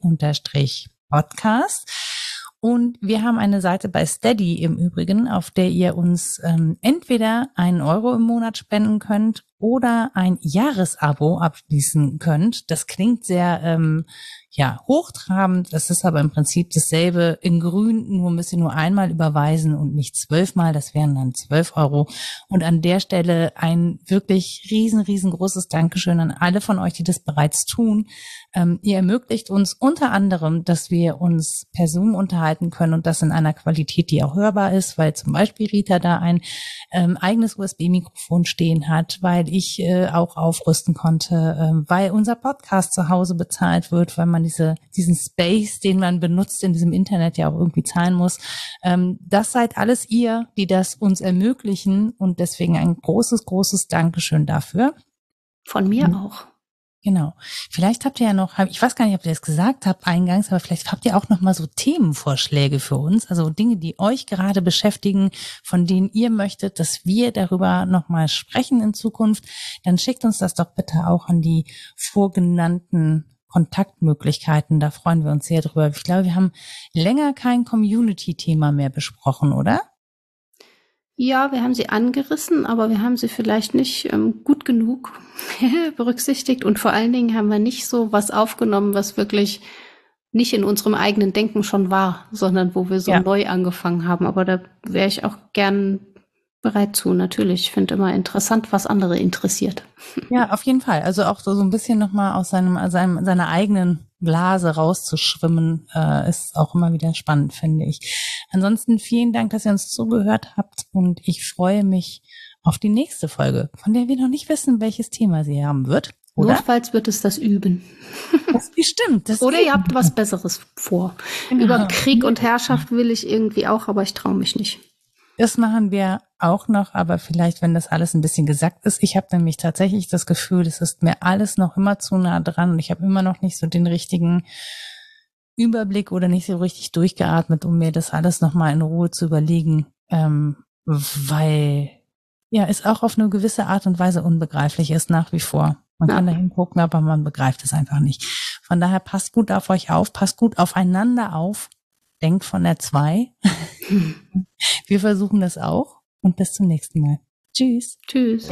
Und wir haben eine Seite bei Steady im Übrigen, auf der ihr uns ähm, entweder einen Euro im Monat spenden könnt oder ein Jahresabo abschließen könnt. Das klingt sehr, ähm, ja, hochtrabend. Das ist aber im Prinzip dasselbe in grün, nur müsst ihr nur einmal überweisen und nicht zwölfmal. Das wären dann zwölf Euro. Und an der Stelle ein wirklich riesen, riesengroßes Dankeschön an alle von euch, die das bereits tun. Ähm, ihr ermöglicht uns unter anderem, dass wir uns per Zoom unterhalten können und das in einer Qualität, die auch hörbar ist, weil zum Beispiel Rita da ein ähm, eigenes USB-Mikrofon stehen hat, weil ich äh, auch aufrüsten konnte, äh, weil unser Podcast zu Hause bezahlt wird, weil man diese, diesen Space, den man benutzt in diesem Internet ja auch irgendwie zahlen muss. Ähm, das seid alles ihr, die das uns ermöglichen und deswegen ein großes, großes Dankeschön dafür. Von mir mhm. auch. Genau. Vielleicht habt ihr ja noch, ich weiß gar nicht, ob ihr das gesagt habt eingangs, aber vielleicht habt ihr auch noch mal so Themenvorschläge für uns, also Dinge, die euch gerade beschäftigen, von denen ihr möchtet, dass wir darüber noch mal sprechen in Zukunft. Dann schickt uns das doch bitte auch an die vorgenannten Kontaktmöglichkeiten. Da freuen wir uns sehr drüber. Ich glaube, wir haben länger kein Community-Thema mehr besprochen, oder? Ja, wir haben sie angerissen, aber wir haben sie vielleicht nicht ähm, gut genug berücksichtigt und vor allen Dingen haben wir nicht so was aufgenommen, was wirklich nicht in unserem eigenen Denken schon war, sondern wo wir so ja. neu angefangen haben. Aber da wäre ich auch gern bereit zu, natürlich. Ich finde immer interessant, was andere interessiert. Ja, auf jeden Fall. Also auch so, so ein bisschen nochmal aus seinem, seinem, seiner eigenen Blase rauszuschwimmen, äh, ist auch immer wieder spannend, finde ich. Ansonsten vielen Dank, dass ihr uns zugehört habt und ich freue mich auf die nächste Folge, von der wir noch nicht wissen, welches Thema sie haben wird. Oder? Notfalls wird es das üben. Das bestimmt. Das Oder ihr habt was Besseres vor. Genau. Über Krieg und Herrschaft will ich irgendwie auch, aber ich traue mich nicht. Das machen wir auch noch, aber vielleicht, wenn das alles ein bisschen gesagt ist. Ich habe nämlich tatsächlich das Gefühl, es ist mir alles noch immer zu nah dran und ich habe immer noch nicht so den richtigen Überblick oder nicht so richtig durchgeatmet, um mir das alles nochmal in Ruhe zu überlegen, ähm, weil ja, es auch auf eine gewisse Art und Weise unbegreiflich ist nach wie vor. Man ja. kann da hingucken, aber man begreift es einfach nicht. Von daher passt gut auf euch auf, passt gut aufeinander auf denkt von der 2. Wir versuchen das auch und bis zum nächsten Mal. Tschüss. Tschüss.